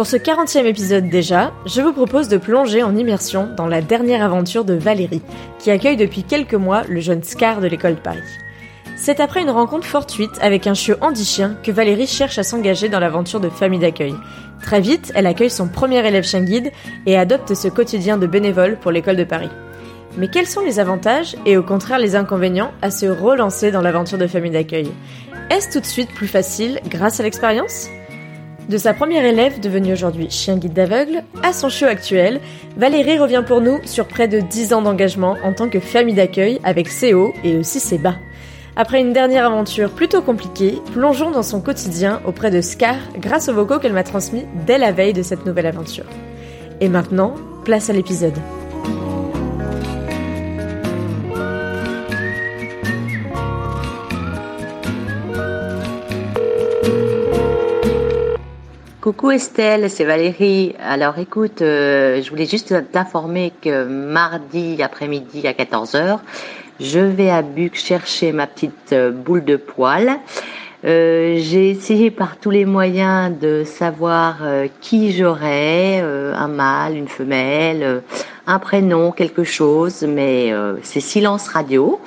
Pour ce 40e épisode déjà, je vous propose de plonger en immersion dans la dernière aventure de Valérie, qui accueille depuis quelques mois le jeune Scar de l'école de Paris. C'est après une rencontre fortuite avec un chiot handi-chien que Valérie cherche à s'engager dans l'aventure de famille d'accueil. Très vite, elle accueille son premier élève chien guide et adopte ce quotidien de bénévole pour l'école de Paris. Mais quels sont les avantages et au contraire les inconvénients à se relancer dans l'aventure de famille d'accueil? Est-ce tout de suite plus facile grâce à l'expérience? De sa première élève, devenue aujourd'hui chien guide d'aveugle, à son chiot actuel, Valérie revient pour nous sur près de 10 ans d'engagement en tant que famille d'accueil avec ses hauts et aussi ses bas. Après une dernière aventure plutôt compliquée, plongeons dans son quotidien auprès de Scar grâce aux vocaux qu'elle m'a transmis dès la veille de cette nouvelle aventure. Et maintenant, place à l'épisode. Coucou Estelle, c'est Valérie. Alors écoute, euh, je voulais juste t'informer que mardi après-midi à 14h, je vais à Buc chercher ma petite euh, boule de poil. Euh, j'ai essayé par tous les moyens de savoir qui j'aurais, un mâle, une femelle, un prénom, quelque chose, mais c'est silence radio.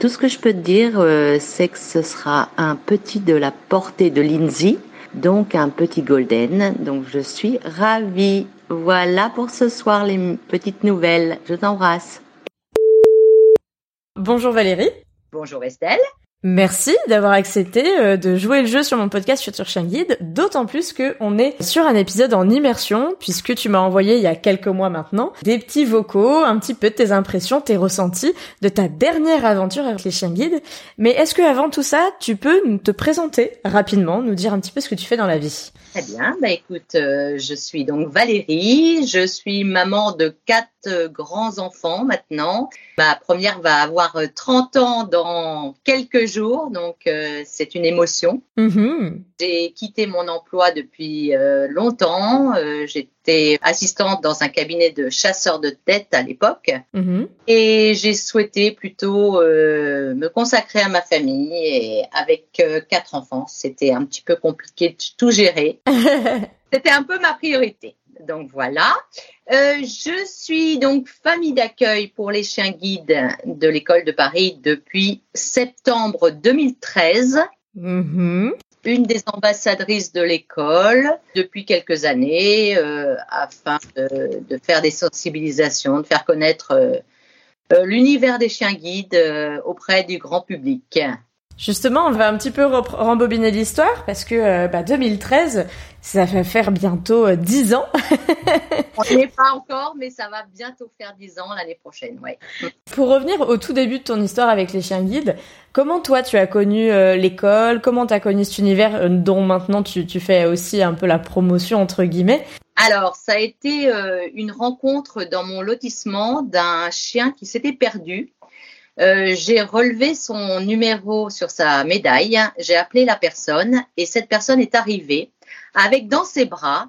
Tout ce que je peux te dire, c'est que ce sera un petit de la portée de Lindsay donc un petit golden. Donc je suis ravie. Voilà pour ce soir les petites nouvelles. Je t'embrasse. Bonjour Valérie. Bonjour Estelle. Merci d'avoir accepté euh, de jouer le jeu sur mon podcast Future Chien Guide, d'autant plus que on est sur un épisode en immersion, puisque tu m'as envoyé il y a quelques mois maintenant des petits vocaux, un petit peu de tes impressions, tes ressentis de ta dernière aventure avec les chiens guides. Mais est-ce que avant tout ça, tu peux te présenter rapidement, nous dire un petit peu ce que tu fais dans la vie? Très bien, bah écoute, euh, je suis donc Valérie, je suis maman de quatre euh, grands enfants maintenant. Ma première va avoir 30 ans dans quelques jours, donc euh, c'est une émotion. Mm-hmm. J'ai quitté mon emploi depuis euh, longtemps. Euh, j'étais assistante dans un cabinet de chasseurs de tête à l'époque. Mm-hmm. Et j'ai souhaité plutôt me consacrer à ma famille. Et avec quatre enfants, c'était un petit peu compliqué de tout gérer. c'était un peu ma priorité. Donc voilà. Euh, je suis donc famille d'accueil pour les chiens guides de l'école de Paris depuis septembre 2013. Mm-hmm. Une des ambassadrices de l'école depuis quelques années euh, afin de, faire des sensibilisations, de faire connaître euh, l'univers des chiens guides auprès du grand public. Justement, on va un petit peu rembobiner l'histoire parce que 2013, bah, ça va faire bientôt 10 euh, ans. on n'y est pas encore, mais ça va bientôt faire 10 ans l'année prochaine, ouais. Pour revenir au tout début de ton histoire avec les chiens guides, comment toi tu as connu euh, l'école? Comment tu as connu cet univers euh, dont maintenant tu, fais aussi un peu la promotion entre guillemets? Alors, ça a été une rencontre dans mon lotissement d'un chien qui s'était perdu euh, j'ai relevé son numéro sur sa médaille, j'ai appelé la personne et cette personne est arrivée avec dans ses bras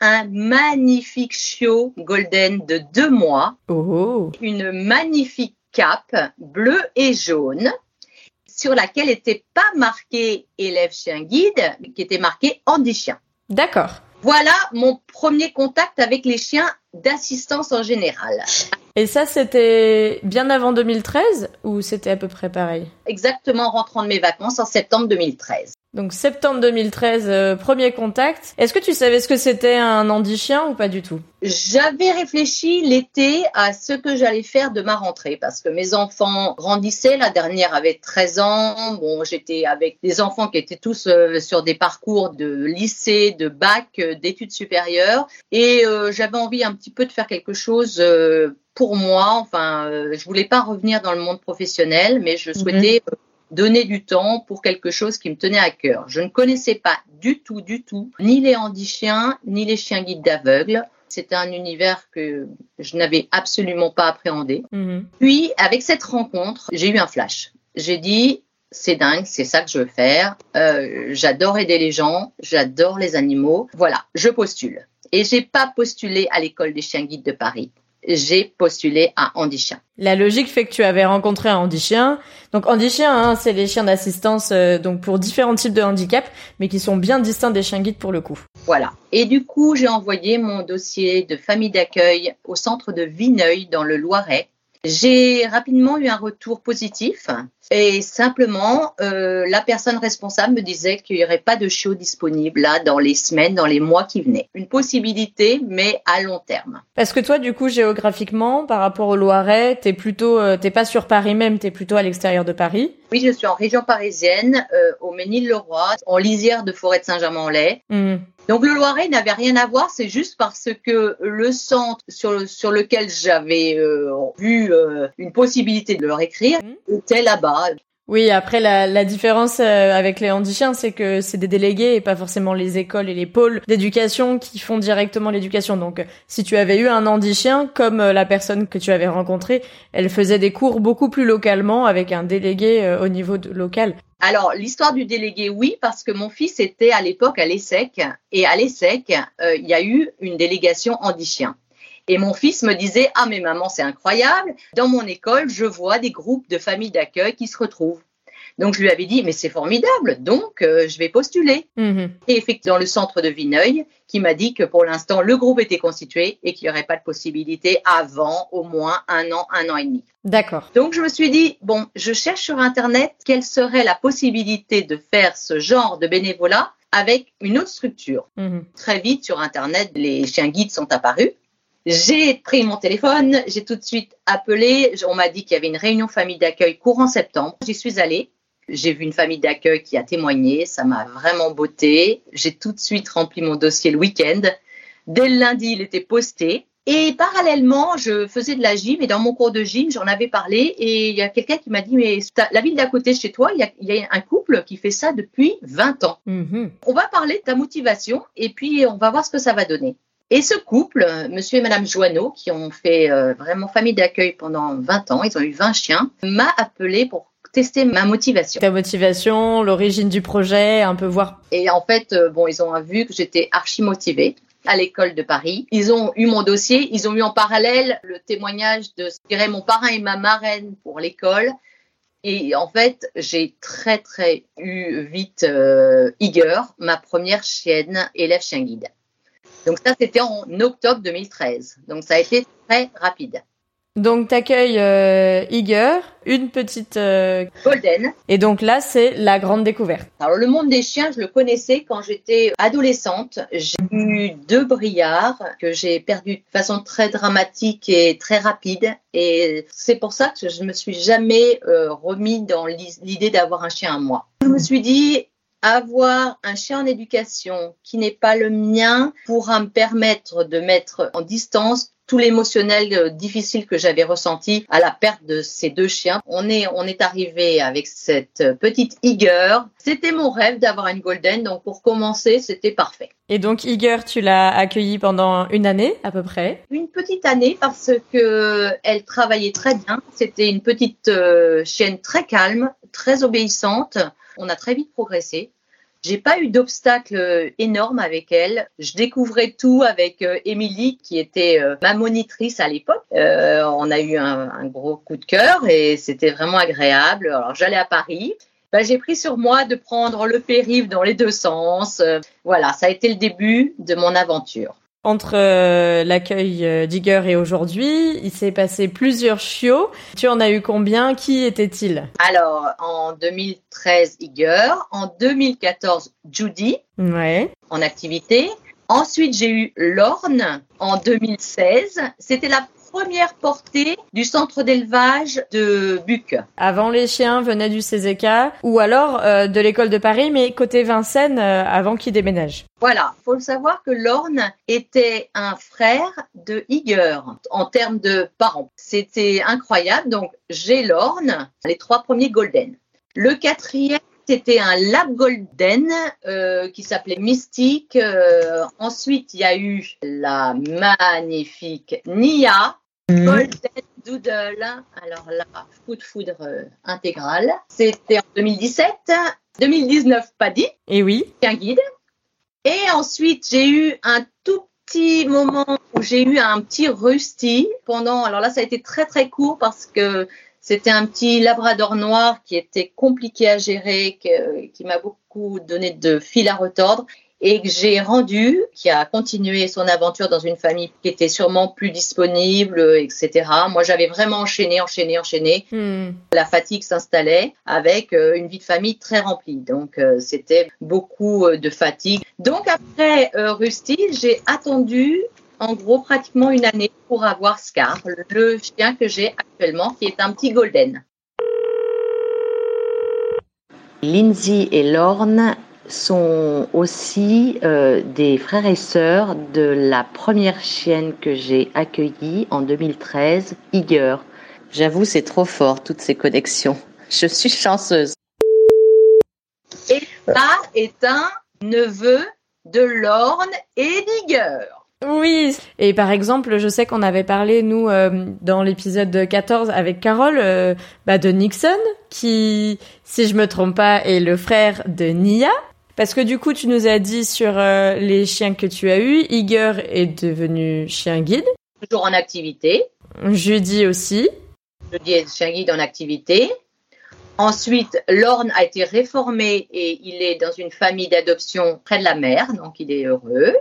un magnifique chiot golden de deux mois, Oh. une magnifique cape bleue et jaune sur laquelle n'était pas marqué élève chien guide, qui était marqué Andy chien. D'accord. Voilà mon premier contact avec les chiens d'assistance en général. Et ça, c'était bien avant 2013 ou c'était à peu près pareil? Exactement en rentrant de mes vacances en septembre 2013. Donc septembre 2013, euh, premier contact. Est-ce que tu savais ce que c'était un handi-chien ou pas du tout? J'avais réfléchi l'été à ce que j'allais faire de ma rentrée parce que mes enfants grandissaient. La dernière avait 13 ans. Bon, j'étais avec des enfants qui étaient tous euh, sur des parcours de lycée, de bac, euh, d'études supérieures. Et j'avais envie un petit peu de faire quelque chose pour moi. Enfin, euh, je voulais pas revenir dans le monde professionnel, mais je souhaitais euh, donner du temps pour quelque chose qui me tenait à cœur. Je ne connaissais pas du tout, du tout, ni les handichiens, ni les chiens guides d'aveugles. C'était un univers que je n'avais absolument pas appréhendé. Mhm. Puis, avec cette rencontre, j'ai eu un flash. J'ai dit, c'est dingue, c'est ça que je veux faire. Euh, j'adore aider les gens, j'adore les animaux. Voilà, je postule. Et j'ai pas postulé à l'école des chiens guides de Paris. J'ai postulé à Andy Chien. La logique fait que tu avais rencontré un handi-chien. Donc handi-chien, hein, c'est les chiens d'assistance euh, donc pour différents types de handicap, mais qui sont bien distincts des chiens guides pour le coup. Voilà. Et du coup, j'ai envoyé mon dossier de famille d'accueil au centre de Vineuil dans le Loiret. J'ai rapidement eu un retour positif et simplement euh, la personne responsable me disait qu'il n'y aurait pas de chiot disponible là dans les semaines, dans les mois qui venaient. Une possibilité, mais à long terme. Parce que toi, du coup, géographiquement, par rapport au Loiret, t'es plutôt, euh, t'es pas sur Paris même, t'es plutôt à l'extérieur de Paris. Oui, je suis en région parisienne, euh, au Ménil-le-Roi, en lisière de forêt de Saint-Germain-en-Laye. Mhm. Donc le Loiret n'avait rien à voir, c'est juste parce que le centre sur, le- sur lequel j'avais euh, vu euh, une possibilité de leur écrire était là-bas. Oui, après la, différence euh, avec les handichiens, c'est que c'est des délégués et pas forcément les écoles et les pôles d'éducation qui font directement l'éducation. Donc, euh, si tu avais eu un handichien, comme euh, la personne que tu avais rencontrée, elle faisait des cours beaucoup plus localement avec un délégué au niveau local. Alors l'histoire du délégué, oui, parce que mon fils était à l'époque à l'ESSEC et à l'ESSEC, il y a eu une délégation handi-chien. Et mon fils me disait ah mais maman c'est incroyable, dans mon école je vois des groupes de familles d'accueil qui se retrouvent. Donc je lui avais dit mais c'est formidable, donc euh, je vais postuler. Mhm. et effectivement dans le centre de Vineuil qui m'a dit que pour l'instant le groupe était constitué et qu'il n'y aurait pas de possibilité avant au moins un an, un an et demi. D'accord. Donc je me suis dit, bon, je cherche sur Internet quelle serait la possibilité de faire ce genre de bénévolat avec une autre structure. Mhm. Très vite sur Internet, les chiens guides sont apparus. J'ai pris mon téléphone, j'ai tout de suite appelé. On m'a dit qu'il y avait une réunion famille d'accueil courant septembre. J'y suis allée. J'ai vu une famille d'accueil qui a témoigné. Ça m'a vraiment botté. J'ai tout de suite rempli mon dossier le week-end. Dès le lundi, il était posté. Et parallèlement, je faisais de la gym et dans mon cours de gym, j'en avais parlé et il y a quelqu'un qui m'a dit mais la ville d'à côté de chez toi, il y, a, il y a un couple qui fait ça depuis 20 ans. Mhm. On va parler de ta motivation et puis on va voir ce que ça va donner. Et ce couple, monsieur et madame Joanneau, qui ont fait euh, vraiment famille d'accueil pendant 20 ans, ils ont eu 20 chiens, m'a appelé pour tester ma motivation. Ta motivation, l'origine du projet, un peu voir. Et en fait, euh, bon, ils ont vu que j'étais archi motivée à l'école de Paris. Ils ont eu mon dossier, ils ont eu en parallèle le témoignage de, je dirais, mon parrain et ma marraine pour l'école. Et en fait, j'ai très très eu vite euh, Iger, ma première chienne élève chien guide. Donc ça, c'était en octobre 2013. Donc ça a été très rapide. Donc t'accueilles euh, Iger, une petite... euh, Golden. Et donc là, c'est la grande découverte. Alors le monde des chiens, je le connaissais quand j'étais adolescente. J'ai eu deux brillards que j'ai perdus de façon très dramatique et très rapide. Et c'est pour ça que je me suis jamais euh, remis dans l'idée d'avoir un chien à moi. Je me suis dit, avoir un chien en éducation qui n'est pas le mien pourra me permettre de mettre en distance tout l'émotionnel euh, difficile que j'avais ressenti à la perte de ces deux chiens. On est, on est arrivé avec cette petite Iger. C'était mon rêve d'avoir une Golden, donc pour commencer, c'était parfait. Et donc Iger, tu l'as accueilli pendant une année à peu près? Une petite année parce que elle travaillait très bien. C'était une petite euh, chienne très calme, très obéissante. On a très vite progressé. J'ai pas eu d'obstacle énorme avec elle. Je découvrais tout avec Émilie, qui était ma monitrice à l'époque. on a eu un, un, gros coup de cœur et c'était vraiment agréable. Alors j'allais à Paris. Ben, j'ai pris sur moi de prendre le périph' dans les deux sens. voilà, ça a été le début de mon aventure. Entre euh, l'accueil euh, d'Iger et aujourd'hui, il s'est passé plusieurs chiots. Tu en as eu combien? Qui étaient-ils Alors, en 2013, Iger. En 2014, Judy. Ouais. En activité. Ensuite, j'ai eu Lorne en 2016. C'était la première portée du centre d'élevage de Buc. Avant, les chiens venaient du CZK ou alors euh, de l'école de Paris, mais côté Vincennes, euh, avant qu'ils déménagent. Voilà, faut le savoir que Lorne était un frère de Iger en termes de parents. C'était incroyable. Donc, j'ai Lorne, les trois premiers Golden. Le quatrième, c'était un Lab Golden euh, qui s'appelait Mystique. ensuite, il y a eu la magnifique Nia. Golden Doodle, alors là, coup de foudre euh, intégral. C'était en 2017. 2019, Paddy. Et oui. Un guide. Et ensuite, j'ai eu un tout petit moment où j'ai eu un petit Rusty pendant. Alors là, ça a été très très court parce que c'était un petit labrador noir qui était compliqué à gérer, qui m'a beaucoup donné de fil à retordre et que j'ai rendu, qui a continué son aventure dans une famille qui était sûrement plus disponible, etc. Moi, j'avais vraiment enchaîné, enchaîné, enchaîné. Hmm. La fatigue s'installait avec euh, une vie de famille très remplie. Donc, euh, c'était beaucoup euh, de fatigue. Donc, après Rusty, j'ai attendu en gros pratiquement une année pour avoir Scar, le chien que j'ai actuellement, qui est un petit golden. Lindsay et Lorne sont aussi euh, des frères et sœurs de la première chienne que j'ai accueillie en 2013, Iger. J'avoue, c'est trop fort, toutes ces connexions. Je suis chanceuse. Et ça est un neveu de Lorne et d'Iger. Oui, et par exemple, je sais qu'on avait parlé, nous, euh, dans l'épisode 14 avec Carole, euh, bah, de Nixon, qui, si je me trompe pas, est le frère de Nia, parce que du coup, tu nous as dit sur euh, les chiens que tu as eus, Iger est devenu chien guide. Toujours en activité. Judy aussi. Judy est chien guide en activité. Ensuite, Lorne a été réformé et il est dans une famille d'adoption près de la mer, donc il est heureux.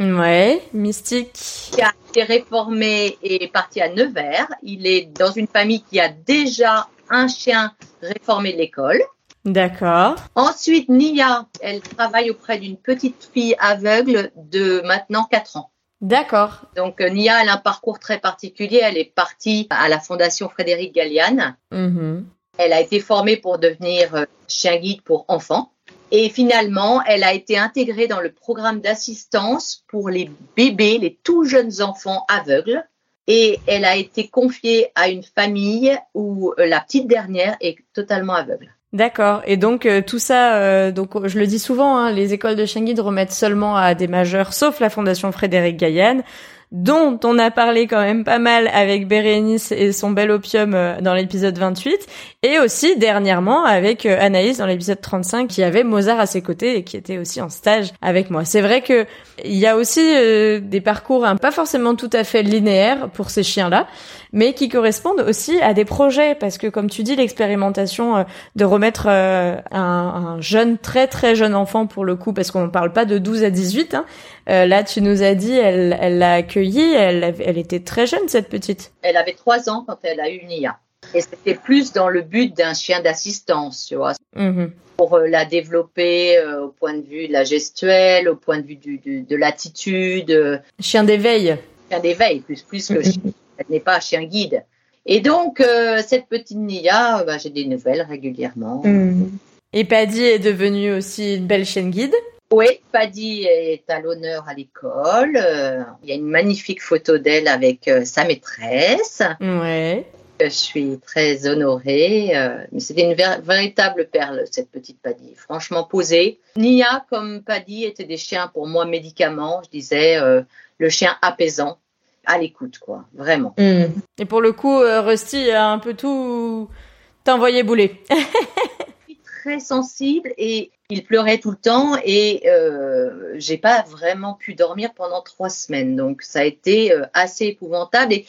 Ouais, mystique. Qui a été réformé et est parti à Nevers. Il est dans une famille qui a déjà un chien réformé de l'école. D'accord. Ensuite, Nia, elle travaille auprès d'une petite fille aveugle de maintenant 4 ans. D'accord. Donc euh, Nia, elle a un parcours très particulier. Elle est partie à la Fondation Frédéric Galliane. Mm-hmm. Elle a été formée pour devenir euh, chien guide pour enfants. Et finalement, elle a été intégrée dans le programme d'assistance pour les bébés, les tout jeunes enfants aveugles. Et elle a été confiée à une famille où euh, la petite dernière est totalement aveugle. D'accord. Et donc euh, tout ça, euh, donc je le dis souvent, hein, les écoles de guide remettent seulement à des majeurs, sauf la Fondation Frédéric Gaillan, dont on a parlé quand même pas mal avec Bérénice et son bel opium euh, dans l'épisode 28, et aussi dernièrement avec Anaïs dans l'épisode 35 qui avait Mozart à ses côtés et qui était aussi en stage avec moi. C'est vrai que il y a aussi des parcours hein, pas forcément tout à fait linéaires pour ces chiens-là, mais qui correspondent aussi à des projets, parce que comme tu dis, l'expérimentation euh, de remettre euh, un, un, jeune, très très jeune enfant pour le coup, parce qu'on ne parle pas de 12 à 18, hein, euh, là tu nous as dit, elle elle l'a accueillie, elle, elle était très jeune cette petite. Elle avait 3 ans quand elle a eu Nia. Et c'était plus dans le but d'un chien d'assistance, tu vois. Mm-hmm. Pour la développer au point de vue de la gestuelle, au point de vue du, de l'attitude. Chien d'éveil. Chien d'éveil, plus, plus que mm-hmm elle n'est pas chien guide. Et donc, euh, cette petite Nia, bah, j'ai des nouvelles régulièrement. Hmm. Et Paddy est devenue aussi une belle chienne guide Oui, Paddy est à l'honneur à l'école. Euh, il y a une magnifique photo d'elle avec euh, sa maîtresse. Ouais. Je suis très honorée. mais c'était une véritable perle, cette petite Paddy. Franchement posée. Nia, comme Paddy, étaient des chiens pour moi médicaments. Je disais le chien apaisant à l'écoute, quoi, vraiment. Hmm. Et pour le coup, euh, Rusty a un peu tout t'envoyé bouler. très sensible et il pleurait tout le temps et euh, j'ai pas vraiment pu dormir pendant trois semaines. Donc ça a été euh, assez épouvantable et,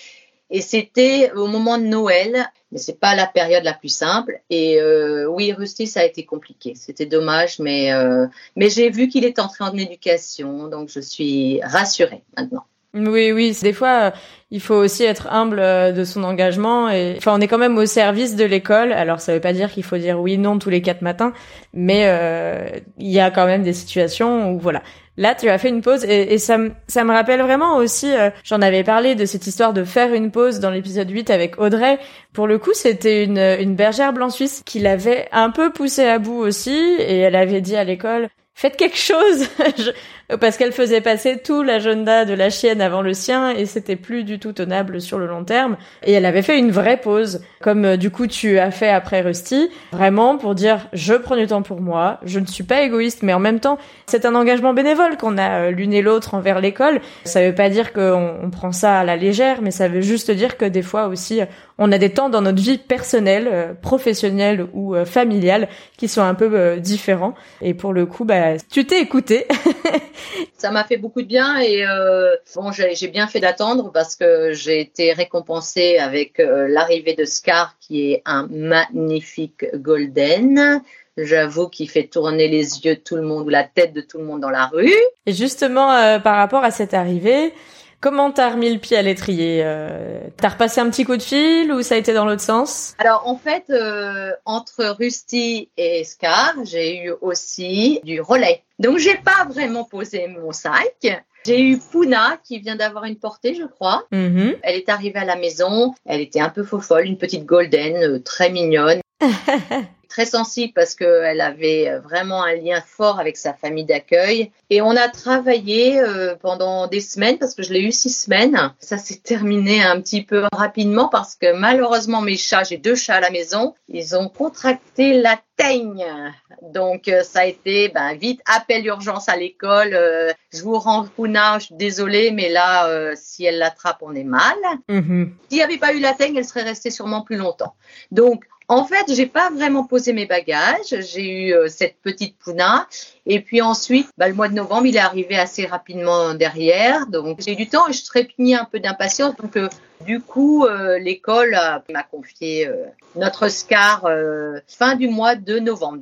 et c'était au moment de Noël, mais c'est pas la période la plus simple. Et euh, oui, Rusty, ça a été compliqué. C'était dommage, mais euh, mais j'ai vu qu'il est entré en éducation, donc je suis rassurée maintenant. Oui, oui. Des fois, il faut aussi être humble euh, de son engagement. Et enfin, on est quand même au service de l'école. Alors, ça veut pas dire qu'il faut dire oui, non tous les quatre matins, mais euh, il y a quand même des situations où voilà. Là, tu as fait une pause et, ça, ça me rappelle vraiment aussi, euh, j'en avais parlé de cette histoire de faire une pause dans l'épisode 8 avec Audrey. Pour le coup, c'était une, une bergère blanc suisse qui l'avait un peu poussé à bout aussi et elle avait dit à l'école, faites quelque chose parce qu'elle faisait passer tout l'agenda de la chienne avant le sien et c'était plus du tout tenable sur le long terme et elle avait fait une vraie pause comme euh, du coup tu as fait après Rusty vraiment pour dire je prends du temps pour moi je ne suis pas égoïste mais en même temps c'est un engagement bénévole qu'on a euh, l'une et l'autre envers l'école ça veut pas dire qu'on on prend ça à la légère mais ça veut juste dire que des fois aussi on a des temps dans notre vie personnelle, euh, professionnelle ou familiale qui sont un peu différents. Et pour le coup, bah, tu t'es écouté. ça m'a fait beaucoup de bien et euh, bon, j'ai bien fait d'attendre parce que j'ai été récompensée avec euh, l'arrivée de Scar qui est un magnifique golden. J'avoue qu'il fait tourner les yeux de tout le monde ou la tête de tout le monde dans la rue. Et justement, euh, par rapport à cette arrivée, Comment t'as remis le pied à l'étrier euh, T'as repassé un petit coup de fil ou ça a été dans l'autre sens? Alors en fait, euh, entre Rusty et Scar, j'ai eu aussi du relais. Donc j'ai pas vraiment posé mon sac. J'ai eu Puna qui vient d'avoir une portée, je crois. Mm-hmm. Elle est arrivée à la maison. Elle était un peu faux folle, une petite golden, euh, très mignonne. très sensible parce qu'elle avait vraiment un lien fort avec sa famille d'accueil. Et on a travaillé euh, pendant des semaines parce que je l'ai eu six semaines. Ça s'est terminé un petit peu rapidement parce que malheureusement mes chats, j'ai deux chats à la maison, ils ont contracté la teigne. Donc euh, ça a été ben, vite appel urgence à l'école. Euh, je vous rends Puna, je suis désolée, mais là si elle l'attrape, on est mal. Mm-hmm. S'il n'y avait pas eu la teigne, elle serait restée sûrement plus longtemps. Donc en fait, j'ai pas vraiment posé mes bagages. J'ai eu euh, cette petite Puna. Et puis ensuite, bah, le mois de novembre, il est arrivé assez rapidement derrière. Donc, j'ai eu du temps et je trépignais un peu d'impatience. Donc, euh, du coup, euh, l'école m'a confié notre SCAR fin du mois de novembre.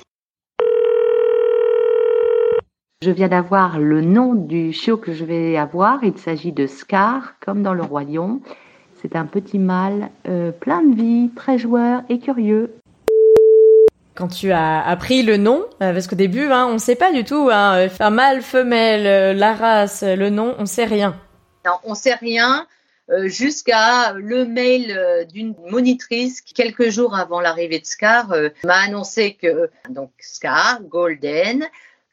Je viens d'avoir le nom du chiot que je vais avoir. Il s'agit de Scar, comme dans le Roi Lion. C'est un petit mâle euh, plein de vie, très joueur et curieux. Quand tu as appris le nom, euh, parce qu'au début, hein, on ne sait pas du tout, hein, un mâle, femelle, euh, la race, le nom, on sait rien. Non, on sait rien jusqu'à le mail d'une monitrice qui, quelques jours avant l'arrivée de Scar, m'a annoncé que donc Scar, Golden,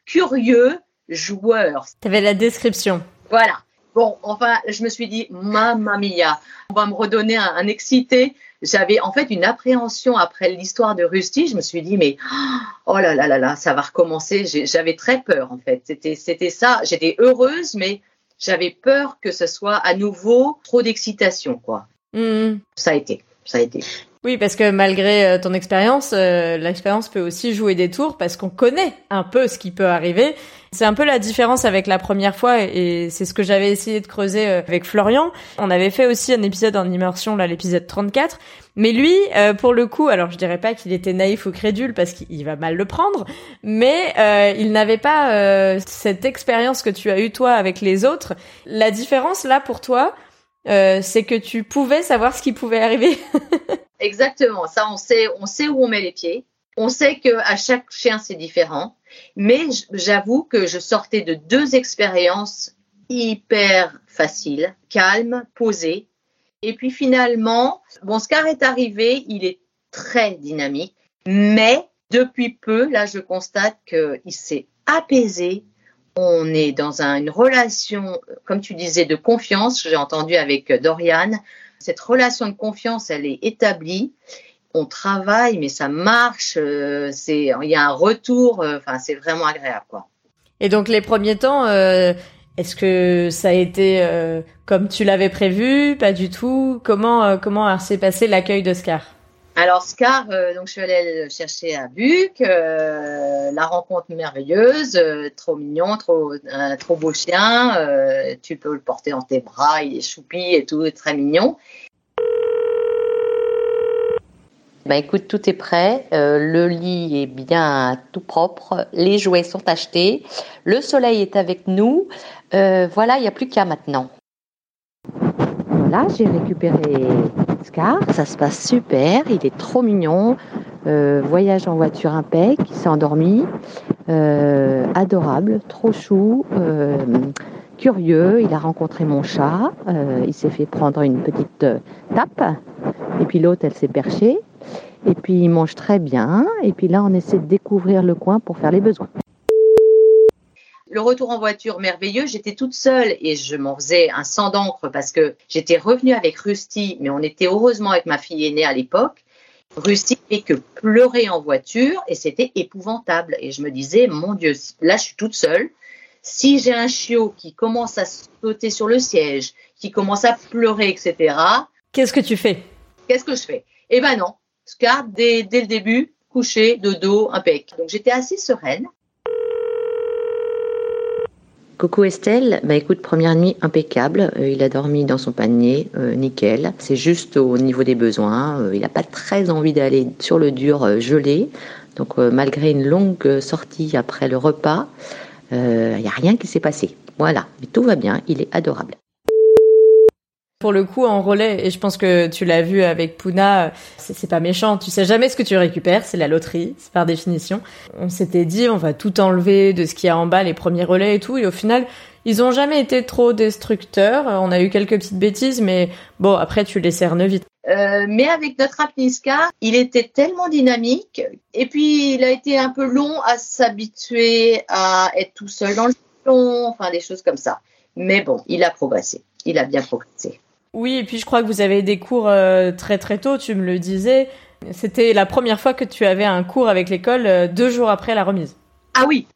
curieux, joueur. Tu avais la description. Voilà. Bon, enfin, je me suis dit, mamma mia, on va me redonner un, excité. J'avais en fait une appréhension après l'histoire de Rusty. Je me suis dit, mais oh là là là là, ça va recommencer. J'avais très peur en fait. C'était c'était ça. J'étais heureuse, mais j'avais peur que ce soit à nouveau trop d'excitation, quoi. Mmh. Ça a été, ça a été. Oui, parce que malgré euh, ton expérience, euh, l'expérience peut aussi jouer des tours parce qu'on connaît un peu ce qui peut arriver. C'est un peu la différence avec la première fois et c'est ce que j'avais essayé de creuser euh, avec Florian. On avait fait aussi un épisode en immersion, là, l'épisode 34. Mais lui, pour le coup, alors je dirais pas qu'il était naïf ou crédule parce qu'il va mal le prendre, mais il n'avait pas cette expérience que tu as eu toi avec les autres. La différence là pour toi, c'est que tu pouvais savoir ce qui pouvait arriver. Exactement. Ça, on sait, où on met les pieds. On sait que à chaque chien c'est différent. Mais j'avoue que je sortais de deux expériences hyper faciles, calmes, posées. Et puis finalement, bon, Scar est arrivé, il est très dynamique, mais depuis peu, là, je constate qu'il s'est apaisé. On est dans une relation, comme tu disais, de confiance. J'ai entendu avec Dorian. Cette relation de confiance, elle est établie. On travaille, mais ça marche. Euh, c'est, il y a un retour. Euh, enfin, c'est vraiment agréable, quoi. Et donc les premiers temps, euh, est-ce que ça a été comme tu l'avais prévu? Pas du tout. Comment comment s'est passé l'accueil d'Oscar? Alors Scar, euh, donc je suis allée le chercher à Buc, euh, la rencontre merveilleuse, euh, trop mignon, trop un trop beau chien, euh, tu peux le porter dans tes bras, il est choupi et tout, très mignon. Bah écoute, tout est prêt, euh, le lit est bien tout propre, les jouets sont achetés, le soleil est avec nous, Euh, voilà, il n'y a plus qu'à maintenant. Voilà, j'ai récupéré Ça se passe super, il est trop mignon, Euh, voyage en voiture impec, il s'est endormi, Euh, adorable, trop chou, euh, curieux, il a rencontré mon chat, il s'est fait prendre une petite tape, et puis l'autre elle s'est perchée, et puis il mange très bien, et puis là on essaie de découvrir le coin pour faire les besoins. Le retour en voiture merveilleux, j'étais toute seule et je m'en faisais un sang d'encre parce que j'étais revenue avec Rusty, mais on était heureusement avec ma fille aînée à l'époque. Rusty fait que pleurer en voiture et c'était épouvantable. Et je me disais, mon Dieu, là je suis toute seule. Si j'ai un chiot qui commence à sauter sur le siège, qui commence à pleurer, etc., Qu'est-ce que tu fais? qu'est-ce que je fais? Eh ben non, Scar, dès, dès le début, couché, de dos, impec. Donc j'étais assez sereine. Coucou Estelle, bah écoute, première nuit impeccable, Euh, il a dormi dans son panier, euh, nickel. C'est juste au niveau des besoins, Euh, il n'a pas très envie d'aller sur le dur euh, gelé. Donc malgré une longue sortie après le repas, il n'y a rien qui s'est passé. Voilà, mais tout va bien, il est adorable. Pour le coup, en relais, et je pense que tu l'as vu avec Puna, c'est pas méchant. Tu sais jamais ce que tu récupères, c'est la loterie, c'est par définition. On s'était dit, on va tout enlever de ce qu'il y a en bas, les premiers relais et tout, et au final, ils ont jamais été trop destructeurs. On a eu quelques petites bêtises, mais bon, après, tu les cernes vite. Euh, mais avec notre apnisca, il était tellement dynamique et puis il a été un peu long à s'habituer à être tout seul dans le salon, enfin des choses comme ça. Mais bon, il a progressé. Il a bien progressé. Oui, et puis je crois que vous avez des cours euh, très très tôt, tu me le disais. C'était la première fois que tu avais un cours avec l'école euh, deux jours après la remise. Ah oui,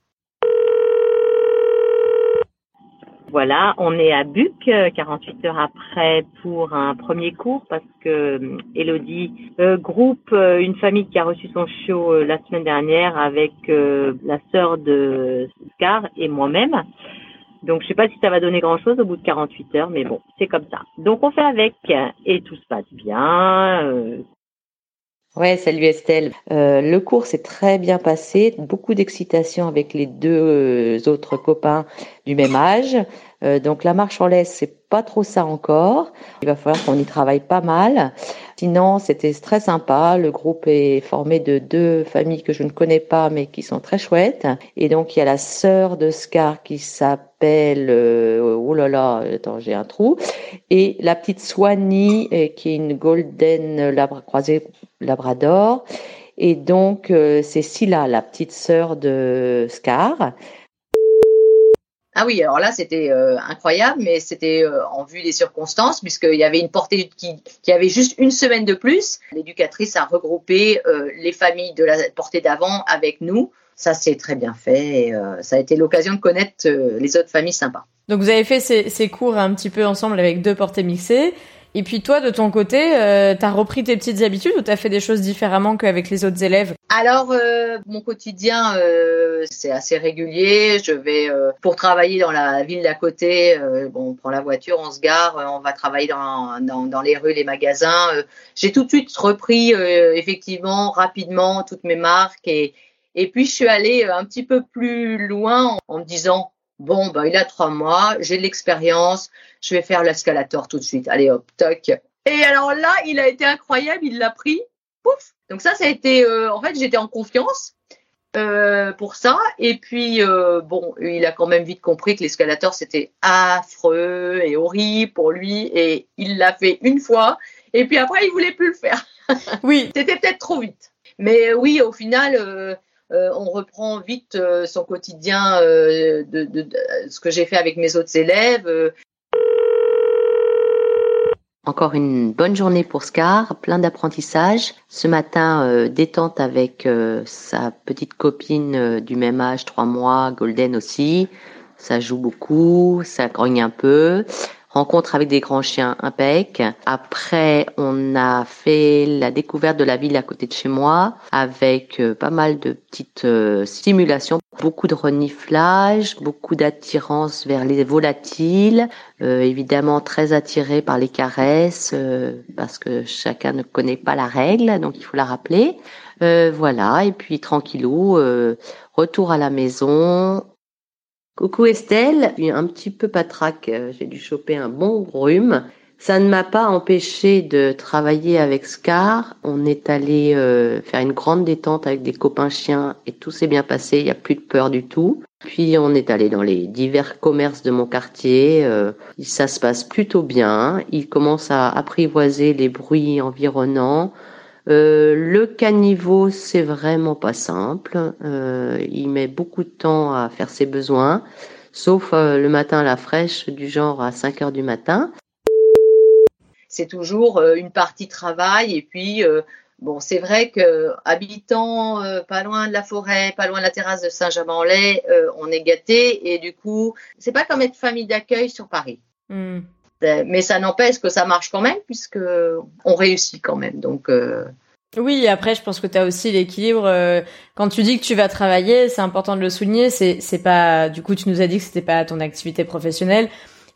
Voilà, on est à Buc, euh, 48 heures après, pour un premier cours parce que euh, Elodie euh, groupe euh, une famille qui a reçu son chiot euh, la semaine dernière avec euh, la sœur de Scar et moi-même. Donc je sais pas si ça va donner grand-chose au bout de 48 heures, mais bon, c'est comme ça. Donc on fait avec et tout se passe bien. euh, Ouais, salut Estelle. Euh, le cours s'est très bien passé, beaucoup d'excitation avec les deux euh, autres copains du même âge. Euh, donc la marche en laisse, c'est trop ça encore. Il va falloir qu'on y travaille pas mal. Sinon, c'était très sympa. Le groupe est formé de deux familles que je ne connais pas, mais qui sont très chouettes. Et donc il y a la sœur de Scar qui s'appelle, euh, oh là là, attends, j'ai un trou, et la petite Swanee euh, qui est une golden croisée labrador. Et donc, euh, c'est Scylla, la petite sœur de Scar. Ah oui. Alors là, c'était euh, incroyable, mais c'était euh, en vue des circonstances puisqu'il y avait une portée qui, avait juste une semaine de plus. L'éducatrice a regroupé euh, les familles de la portée d'avant avec nous. Ça s'est très bien fait. ça a été l'occasion de connaître les autres familles sympas. Donc vous avez fait ces, ces cours un petit peu ensemble avec deux portées mixées. Et puis toi, de ton côté, euh, t'as repris tes petites habitudes ou t'as fait des choses différemment qu'avec les autres élèves? Alors, euh, mon quotidien, euh, c'est assez régulier. Je vais euh, pour travailler dans la ville d'à côté. euh, bon, on prend la voiture, on se gare, euh, on va travailler dans, dans, dans les rues, les magasins. J'ai tout de suite repris effectivement rapidement toutes mes marques et et puis je suis allée un petit peu plus loin en me disant bon, ben il a trois mois, j'ai de l'expérience, je vais faire l'escalator tout de suite. Allez hop, toc. Et alors là, il a été incroyable, il l'a pris pouf. Donc ça, ça a été, euh, en fait, j'étais en confiance euh, pour ça. Et puis, euh, bon, il a quand même vite compris que l'escalator, c'était affreux et horrible pour lui. Et il l'a fait une fois. Et puis après, il voulait plus le faire. Oui, C'était peut-être trop vite. Mais euh, oui, au final, euh, on reprend vite euh, son quotidien euh, de, ce que j'ai fait avec mes autres élèves. Encore une bonne journée pour Scar, plein d'apprentissage. Ce matin, détente avec sa petite copine du même âge, trois mois, Golden aussi. Ça joue beaucoup, ça grogne un peu. Rencontre avec des grands chiens, impec. Après, on a fait la découverte de la ville à côté de chez moi avec euh, pas mal de petites euh, stimulations, beaucoup de reniflage, beaucoup d'attirance vers les volatiles, euh, évidemment très attiré par les caresses parce que chacun ne connaît pas la règle, donc il faut la rappeler. voilà, et puis tranquillou, retour à la maison, Coucou Estelle, je suis un petit peu patraque, euh, j'ai dû choper un bon rhume. Ça ne m'a pas empêché de travailler avec Scar. On est allé euh, faire une grande détente avec des copains chiens et tout s'est bien passé, il n'y a plus de peur du tout. Puis on est allé dans les divers commerces de mon quartier, euh, ça se passe plutôt bien. Il commence à apprivoiser les bruits environnants. Euh, le caniveau, c'est vraiment pas simple. Euh, il met beaucoup de temps à faire ses besoins, sauf euh, le matin à la fraîche, du genre à 5 heures du matin. C'est toujours une partie travail et puis bon, c'est vrai que habitant pas loin de la forêt, pas loin de la terrasse de Saint-Germain-en-Laye, on est gâté et du coup, c'est pas comme être famille d'accueil sur Paris. Hmm. Euh, mais ça n'empêche que ça marche quand même puisque on réussit quand même. Donc euh... oui, après je pense que tu as aussi l'équilibre euh, quand tu dis que tu vas travailler, c'est important de le souligner, c'est c'est pas du coup tu nous as dit que c'était pas ton activité professionnelle.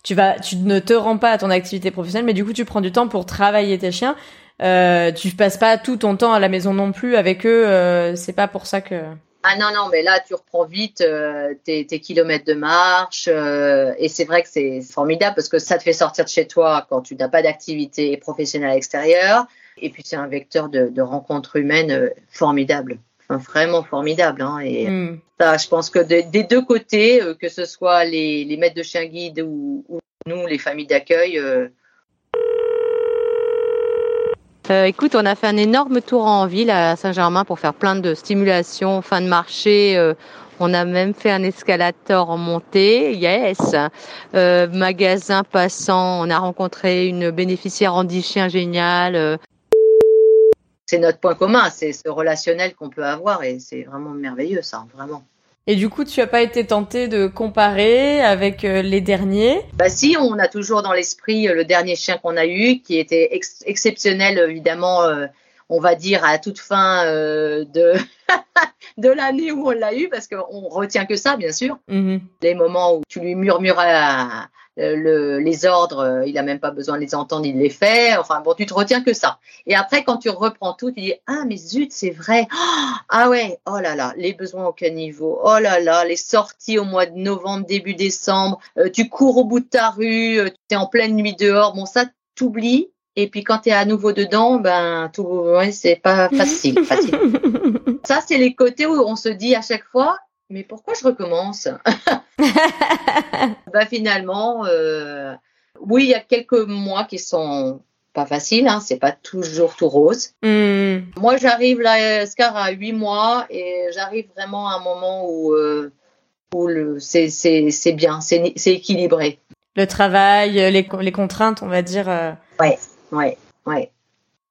Tu vas tu ne te rends pas à ton activité professionnelle mais du coup tu prends du temps pour travailler tes chiens. Euh, tu passes pas tout ton temps à la maison non plus avec eux, euh, c'est pas pour ça que ah non, non, mais là, tu reprends vite euh, tes, kilomètres de marche. Euh, et c'est vrai que c'est formidable parce que ça te fait sortir de chez toi quand tu n'as pas d'activité professionnelle extérieure. Et puis, c'est un vecteur de, rencontres humaines euh, formidable. Enfin, vraiment formidable. Hein, et hmm. ça, je pense que des deux côtés, que ce soit les, maîtres de chien guide ou, ou nous, les familles d'accueil, euh, écoute, on a fait un énorme tour en ville à Saint-Germain pour faire plein de stimulations, fin de marché. Euh, on a même fait un escalator en montée, yes. Euh, magasin passant, on a rencontré une bénéficiaire chien géniale. C'est notre point commun, c'est ce relationnel qu'on peut avoir et c'est vraiment merveilleux ça, vraiment. Et du coup, tu as pas été tenté de comparer avec euh, les derniers? Bah si, on a toujours dans l'esprit euh, le dernier chien qu'on a eu, qui était exceptionnel, évidemment. Euh, on va dire à toute fin de de l'année où on l'a eu, parce qu'on retient que ça, bien sûr. Mm-hmm. Les moments où tu lui murmurais le, les ordres, euh, il a même pas besoin de les entendre, il les fait. Enfin bon, tu te retiens que ça. Et après, quand tu reprends tout, tu dis ah mais zut, c'est vrai. Ah ouais, oh là là, les besoins au niveau. Oh là là, les sorties au mois de novembre, début décembre. Euh, tu cours au bout de ta rue, euh, tu es en pleine nuit dehors. Bon ça, t'oublies. Et puis quand tu es à nouveau dedans, ben tout, ouais, c'est pas facile, facile. ça, c'est les côtés où on se dit à chaque fois, mais pourquoi je recommence? Bah finalement, euh, oui, il y a quelques mois qui sont pas faciles, hein, c'est pas toujours tout rose. Hmm. Moi, j'arrive là, Scar à 8 mois et j'arrive vraiment à un moment où, euh, où c'est bien, c'est équilibré. Le travail, les, les contraintes, on va dire. Euh... Ouais, ouais, ouais.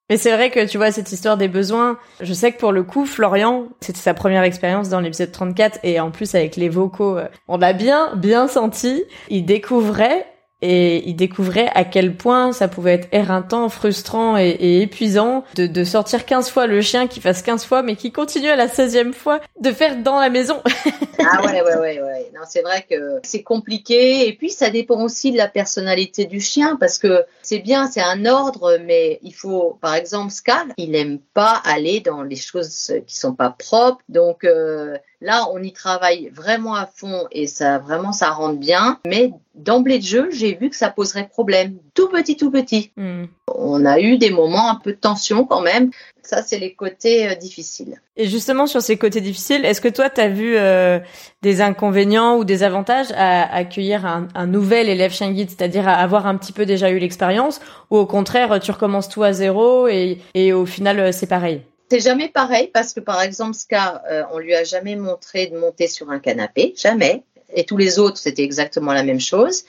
Mais c'est vrai que tu vois cette histoire des besoins. Je sais que pour le coup, Florian, c'était sa première expérience dans l'épisode 34 et en plus avec les vocaux, euh, on l'a bien bien senti. Il découvrait et il découvrait à quel point ça pouvait être éreintant, frustrant et, épuisant de, de, sortir 15 fois le chien qui fasse 15 fois mais qui continue à la 16e fois de faire dans la maison. ah ouais, ouais, ouais, ouais. Non, c'est vrai que c'est compliqué et puis ça dépend aussi de la personnalité du chien parce que c'est bien, c'est un ordre mais il faut, par exemple, Scal, il aime pas aller dans les choses qui sont pas propres donc euh, Là, on y travaille vraiment à fond et ça vraiment ça rentre bien. Mais d'emblée de jeu, j'ai vu que ça poserait problème. Tout petit, tout petit. Hmm. On a eu des moments un peu de tension quand même. Ça, c'est les côtés euh, difficiles. Et justement, sur ces côtés difficiles, est-ce que toi, tu as vu euh, des inconvénients ou des avantages à, accueillir un, nouvel élève chien guide, c'est-à-dire à avoir un petit peu déjà eu l'expérience, ou au contraire, tu recommences tout à zéro et, et au final, euh, c'est pareil? C'est jamais pareil parce que par exemple Ska, euh, on lui a jamais montré de monter sur un canapé, jamais. Et tous les autres, c'était exactement la même chose.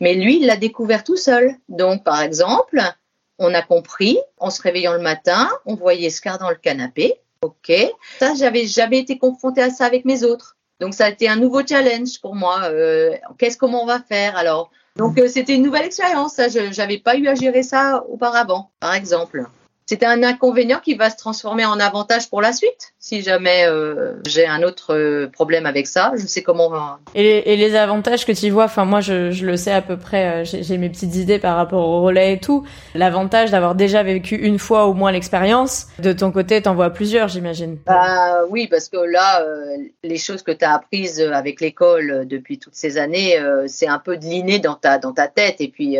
Mais lui, il l'a découvert tout seul. Donc, par exemple, on a compris, en se réveillant le matin, on voyait Scar dans le canapé. OK. Ça, j'avais jamais été confrontée à ça avec mes autres. Donc, ça a été un nouveau challenge pour moi. Euh, qu'est-ce comment on va faire Alors, Donc c'était une nouvelle expérience. Ça, je n'avais pas eu à gérer ça auparavant, par exemple c'est un inconvénient qui va se transformer en avantage pour la suite. Si jamais euh, j'ai un autre euh, problème avec ça, je sais comment. Et, et les avantages que tu vois, enfin moi je, je, le sais à peu près, euh, j'ai mes petites idées par rapport au relais et tout. L'avantage d'avoir déjà vécu une fois au moins l'expérience, de ton côté, t'en vois plusieurs, j'imagine. Bah oui, parce que là, les choses que tu as apprises avec l'école depuis toutes ces années, c'est un peu de l'inné dans ta dans ta tête et puis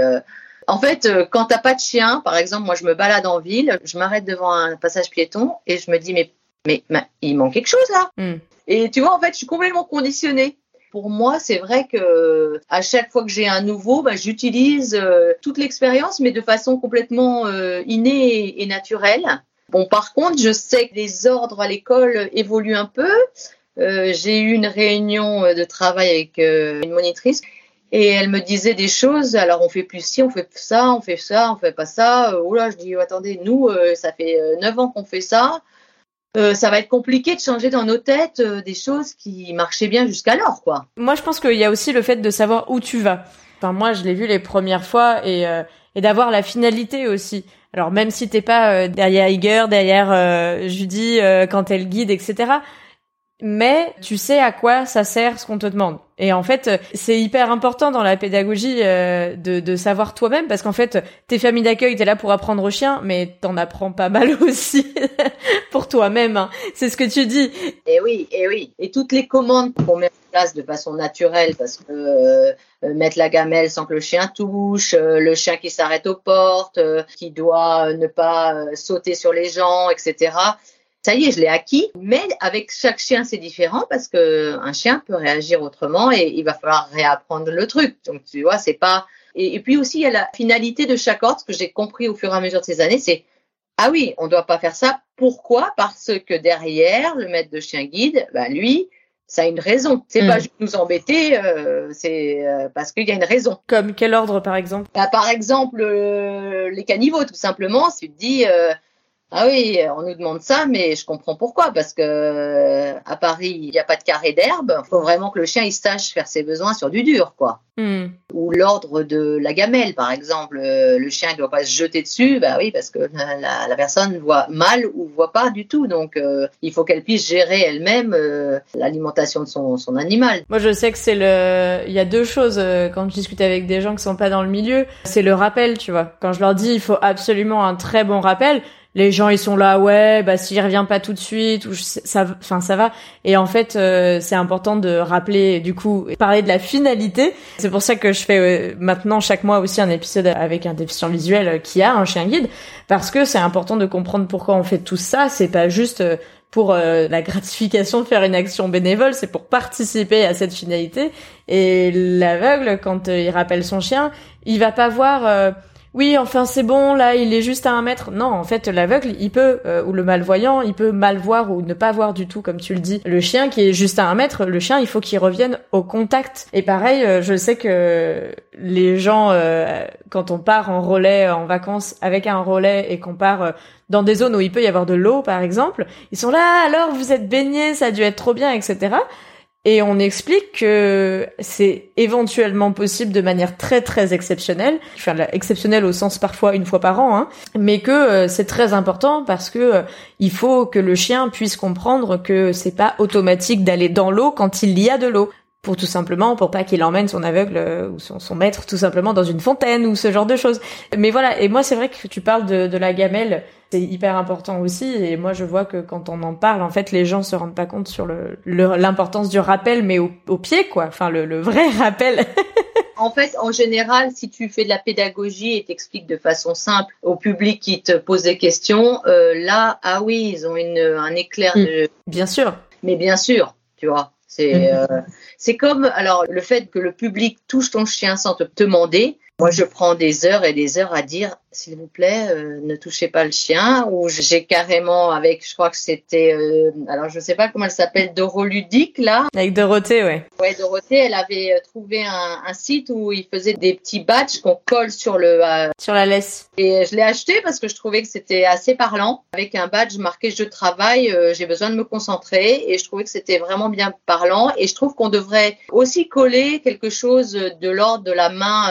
en fait, euh, quand t'as pas de chien, par exemple, moi je me balade en ville, je m'arrête devant un passage piéton et je me dis mais mais, il manque quelque chose là. Hmm. Et tu vois, en fait, je suis complètement conditionnée. Pour moi, c'est vrai que à chaque fois que j'ai un nouveau, bah, j'utilise euh, toute l'expérience, mais de façon complètement euh, innée et, naturelle. Bon, par contre, je sais que les ordres à l'école évoluent un peu. j'ai eu une réunion de travail avec une monitrice et elle me disait des choses, alors on fait plus ci, on fait ça, on fait ça, on fait pas ça. Oh là, je dis, attendez, nous, euh, ça fait euh, neuf ans qu'on fait ça. Euh, ça va être compliqué de changer dans nos têtes des choses qui marchaient bien jusqu'alors, quoi. Moi, je pense qu'il y a aussi le fait de savoir où tu vas. Enfin, moi, je l'ai vu les premières fois et, et d'avoir la finalité aussi. Alors, même si t'es pas derrière Iger, derrière Judy quand elle guide, etc mais tu sais à quoi ça sert ce qu'on te demande. Et en fait, c'est hyper important dans la pédagogie euh, de, de, savoir toi-même, parce qu'en fait, tes familles d'accueil, t'es là pour apprendre au chien, mais t'en apprends pas mal aussi pour toi-même. Hein. C'est ce que tu dis. Et oui, et oui. Et toutes les commandes qu'on met en place de façon naturelle, parce que euh, mettre la gamelle sans que le chien touche, euh, le chien qui s'arrête aux portes, qui doit ne pas sauter sur les gens, etc ça y est, je l'ai acquis. Mais avec chaque chien, c'est différent parce que un chien peut réagir autrement et il va falloir réapprendre le truc. Donc, tu vois, c'est pas. Et, puis aussi, il y a la finalité de chaque ordre, ce que j'ai compris au fur et à mesure de ces années, c'est ah oui, on doit pas faire ça. Pourquoi? Parce que derrière, le maître de chien guide, bah lui, ça a une raison. C'est pas hmm. juste nous embêter, euh, c'est euh, parce qu'il y a une raison. Comme quel ordre, par exemple? Bah, Par exemple, euh, les caniveaux, tout simplement. Si tu te dis, ah oui, on nous demande ça, mais je comprends pourquoi, parce que à Paris, il n'y a pas de carré d'herbe. Il faut vraiment que le chien il sache faire ses besoins sur du dur, quoi. Hmm. Ou l'ordre de la gamelle, par exemple, le chien ne doit pas se jeter dessus, bah oui, parce que la, personne voit mal ou voit pas du tout, donc euh, il faut qu'elle puisse gérer elle-même euh, l'alimentation de son, son animal. Moi, je sais que c'est le, il y a deux choses euh, quand je discute avec des gens qui sont pas dans le milieu, c'est le rappel, tu vois. Quand je leur dis, il faut absolument un très bon rappel les gens ils sont là ouais bah s'il revient pas tout de suite ou ça enfin ça va. Et en fait euh, c'est important de rappeler du coup parler de la finalité. C'est pour ça que je fais euh, maintenant chaque mois aussi un épisode avec un déficient visuel euh, qui a un chien guide. Parce que c'est important de comprendre pourquoi on fait tout ça. C'est pas juste pour la gratification de faire une action bénévole, c'est pour participer à cette finalité. Et l'aveugle, quand il rappelle son chien, il va pas voir oui, enfin c'est bon, là il est juste à un mètre. Non, en fait l'aveugle, il peut, euh, ou le malvoyant, il peut mal voir ou ne pas voir du tout, comme tu le dis. Le chien qui est juste à un mètre, le chien, il faut qu'il revienne au contact. Et pareil, euh, je sais que les gens, euh, quand on part en relais en vacances avec un relais et qu'on part dans des zones où il peut y avoir de l'eau, par exemple, ils sont là, alors vous êtes baigné, ça a dû être trop bien, etc. Et on explique que c'est éventuellement possible de manière très très exceptionnelle, enfin exceptionnelle au sens parfois une fois par an, hein, mais que euh, c'est très important parce que euh, il faut que le chien puisse comprendre que c'est pas automatique d'aller dans l'eau quand il y a de l'eau pour tout simplement pour pas qu'il emmène son aveugle euh, ou son, son, maître tout simplement dans une fontaine ou ce genre de choses. Mais voilà, et moi c'est vrai que tu parles de, de la gamelle, c'est hyper important aussi et moi je vois que quand on en parle en fait les gens se rendent pas compte sur le l'importance du rappel mais au, au, pied quoi, enfin le, le vrai rappel. en fait, en général, si tu fais de la pédagogie et t'expliques de façon simple au public qui te pose des questions, euh, là, ah oui, ils ont une, un éclair mm. de... Bien sûr. Mais bien sûr, tu vois. C'est mm. euh, c'est comme alors le fait que le public touche ton chien sans te demander. Moi, je prends des heures et des heures à dire, s'il vous plaît, euh, ne touchez pas le chien. Ou j'ai carrément avec, je crois que c'était, euh, alors je sais pas comment elle s'appelle, Doroludique là. Avec Dorothée, ouais. Ouais, Dorothée, elle avait euh, trouvé un, un site où il faisait des petits badges qu'on colle sur le. sur la laisse. Et je l'ai acheté parce que je trouvais que c'était assez parlant. Avec un badge marqué je travaille, j'ai besoin de me concentrer et je trouvais que c'était vraiment bien parlant. Et je trouve qu'on devrait aussi coller quelque chose de l'ordre de la main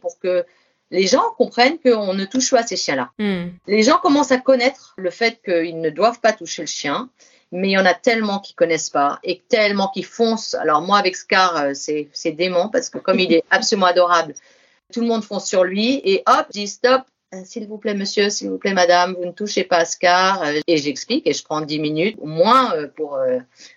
pour que les gens comprennent qu'on ne touche pas à ces chiens-là. Hmm. Les gens commencent à connaître le fait qu'ils ne doivent pas toucher le chien, mais il y en a tellement qui connaissent pas et tellement qui foncent. Alors moi, avec Scar, euh, c'est dément parce que comme il est absolument adorable, tout le monde fonce sur lui et hop, dit stop. Euh, s'il vous plaît, monsieur, s'il vous plaît, madame, vous ne touchez pas à Scar. Euh, et j'explique et je prends 10 minutes au moins pour,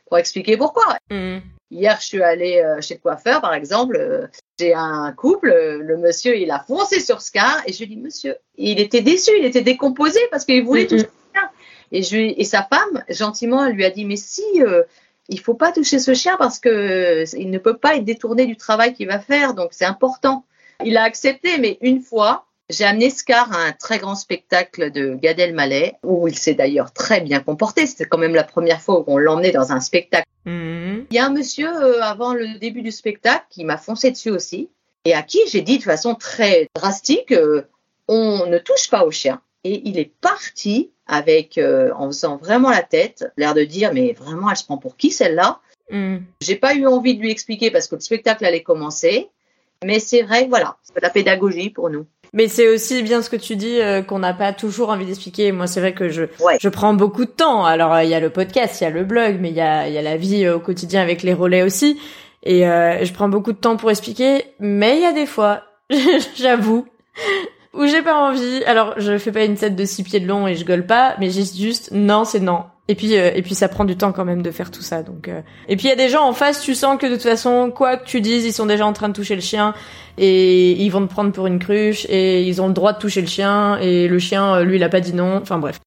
pour expliquer pourquoi. Hmm. Hier, je suis allée chez le coiffeur, par exemple j'ai un couple, le monsieur, il a foncé sur Scar et je lui dis, monsieur, il était déçu, il était décomposé parce qu'il voulait toucher le chien. Et, je, et sa femme, gentiment, elle lui a dit, mais si, euh, il faut pas toucher ce chien parce que euh, il ne peut pas être détourné du travail qu'il va faire, donc c'est important. Il a accepté, mais une fois, j'ai amené Scar à un très grand spectacle de Gad Elmaleh, où il s'est d'ailleurs très bien comporté. C'était quand même la première fois qu'on l'emmenait dans un spectacle. Mhm. Il y a un monsieur, euh, avant le début du spectacle, qui m'a foncé dessus aussi, et à qui j'ai dit de façon très drastique, euh, on ne touche pas au chien. Et il est parti avec, euh, en faisant vraiment la tête, l'air de dire, mais vraiment, elle se prend pour qui celle-là? Mhm. J'ai pas eu envie de lui expliquer parce que le spectacle allait commencer. Mais c'est vrai, voilà, c'est la pédagogie pour nous. Mais c'est aussi bien ce que tu dis euh, qu'on n'a pas toujours envie d'expliquer. Moi, c'est vrai que je je prends beaucoup de temps. Alors il y a le podcast, il y a le blog, mais il y a il y a la vie euh, au quotidien avec les relais aussi. Et euh, je prends beaucoup de temps pour expliquer. Mais il y a des fois, j'avoue, où j'ai pas envie. Alors je fais pas une tête de six pieds de long et je gueule pas, mais j'ai juste non, c'est non. Et puis et puis ça prend du temps quand même de faire tout ça. Donc et puis il y a des gens en face, tu sens que de toute façon quoi que tu dises, ils sont déjà en train de toucher le chien et ils vont te prendre pour une cruche et ils ont le droit de toucher le chien et le chien euh, lui il a pas dit non enfin bref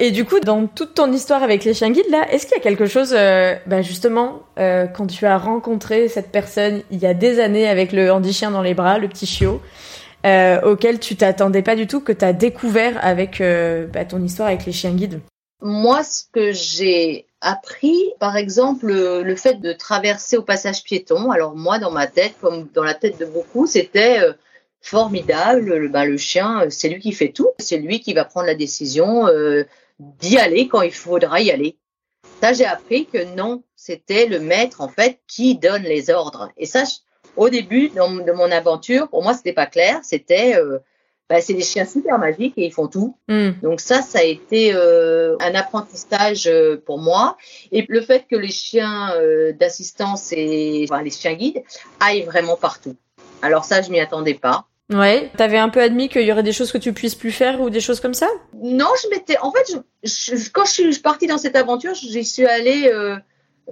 et du coup dans toute ton histoire avec les chiens guides là est-ce qu'il y a quelque chose euh, bah justement euh, quand tu as rencontré cette personne il y a des années avec le handi chien dans les bras le petit chiot auquel tu t'attendais pas du tout que tu as découvert avec bah, ton histoire avec les chiens guides? Moi, ce que j'ai appris, par exemple, le, fait de traverser au passage piéton. Alors moi, dans ma tête, comme dans la tête de beaucoup, c'était euh, formidable. Le, ben, le chien, euh, c'est lui qui fait tout. C'est lui qui va prendre la décision euh, d'y aller quand il faudra y aller. Ça, j'ai appris que non, c'était le maître en fait qui donne les ordres. Et ça, au début de mon aventure, pour moi, c'était pas clair. C'était bah, c'est des chiens super magiques et ils font tout. Hmm. Donc ça, ça a été euh, un apprentissage euh, pour moi. Et le fait que les chiens euh, d'assistance et enfin, les chiens guides aillent vraiment partout. Alors ça, je m'y attendais pas. Ouais, t'avais un peu admis qu'il y aurait des choses que tu puisses plus faire ou des choses comme ça? Non, je m'étais. En fait, je, quand je suis partie dans cette aventure, j'y suis allée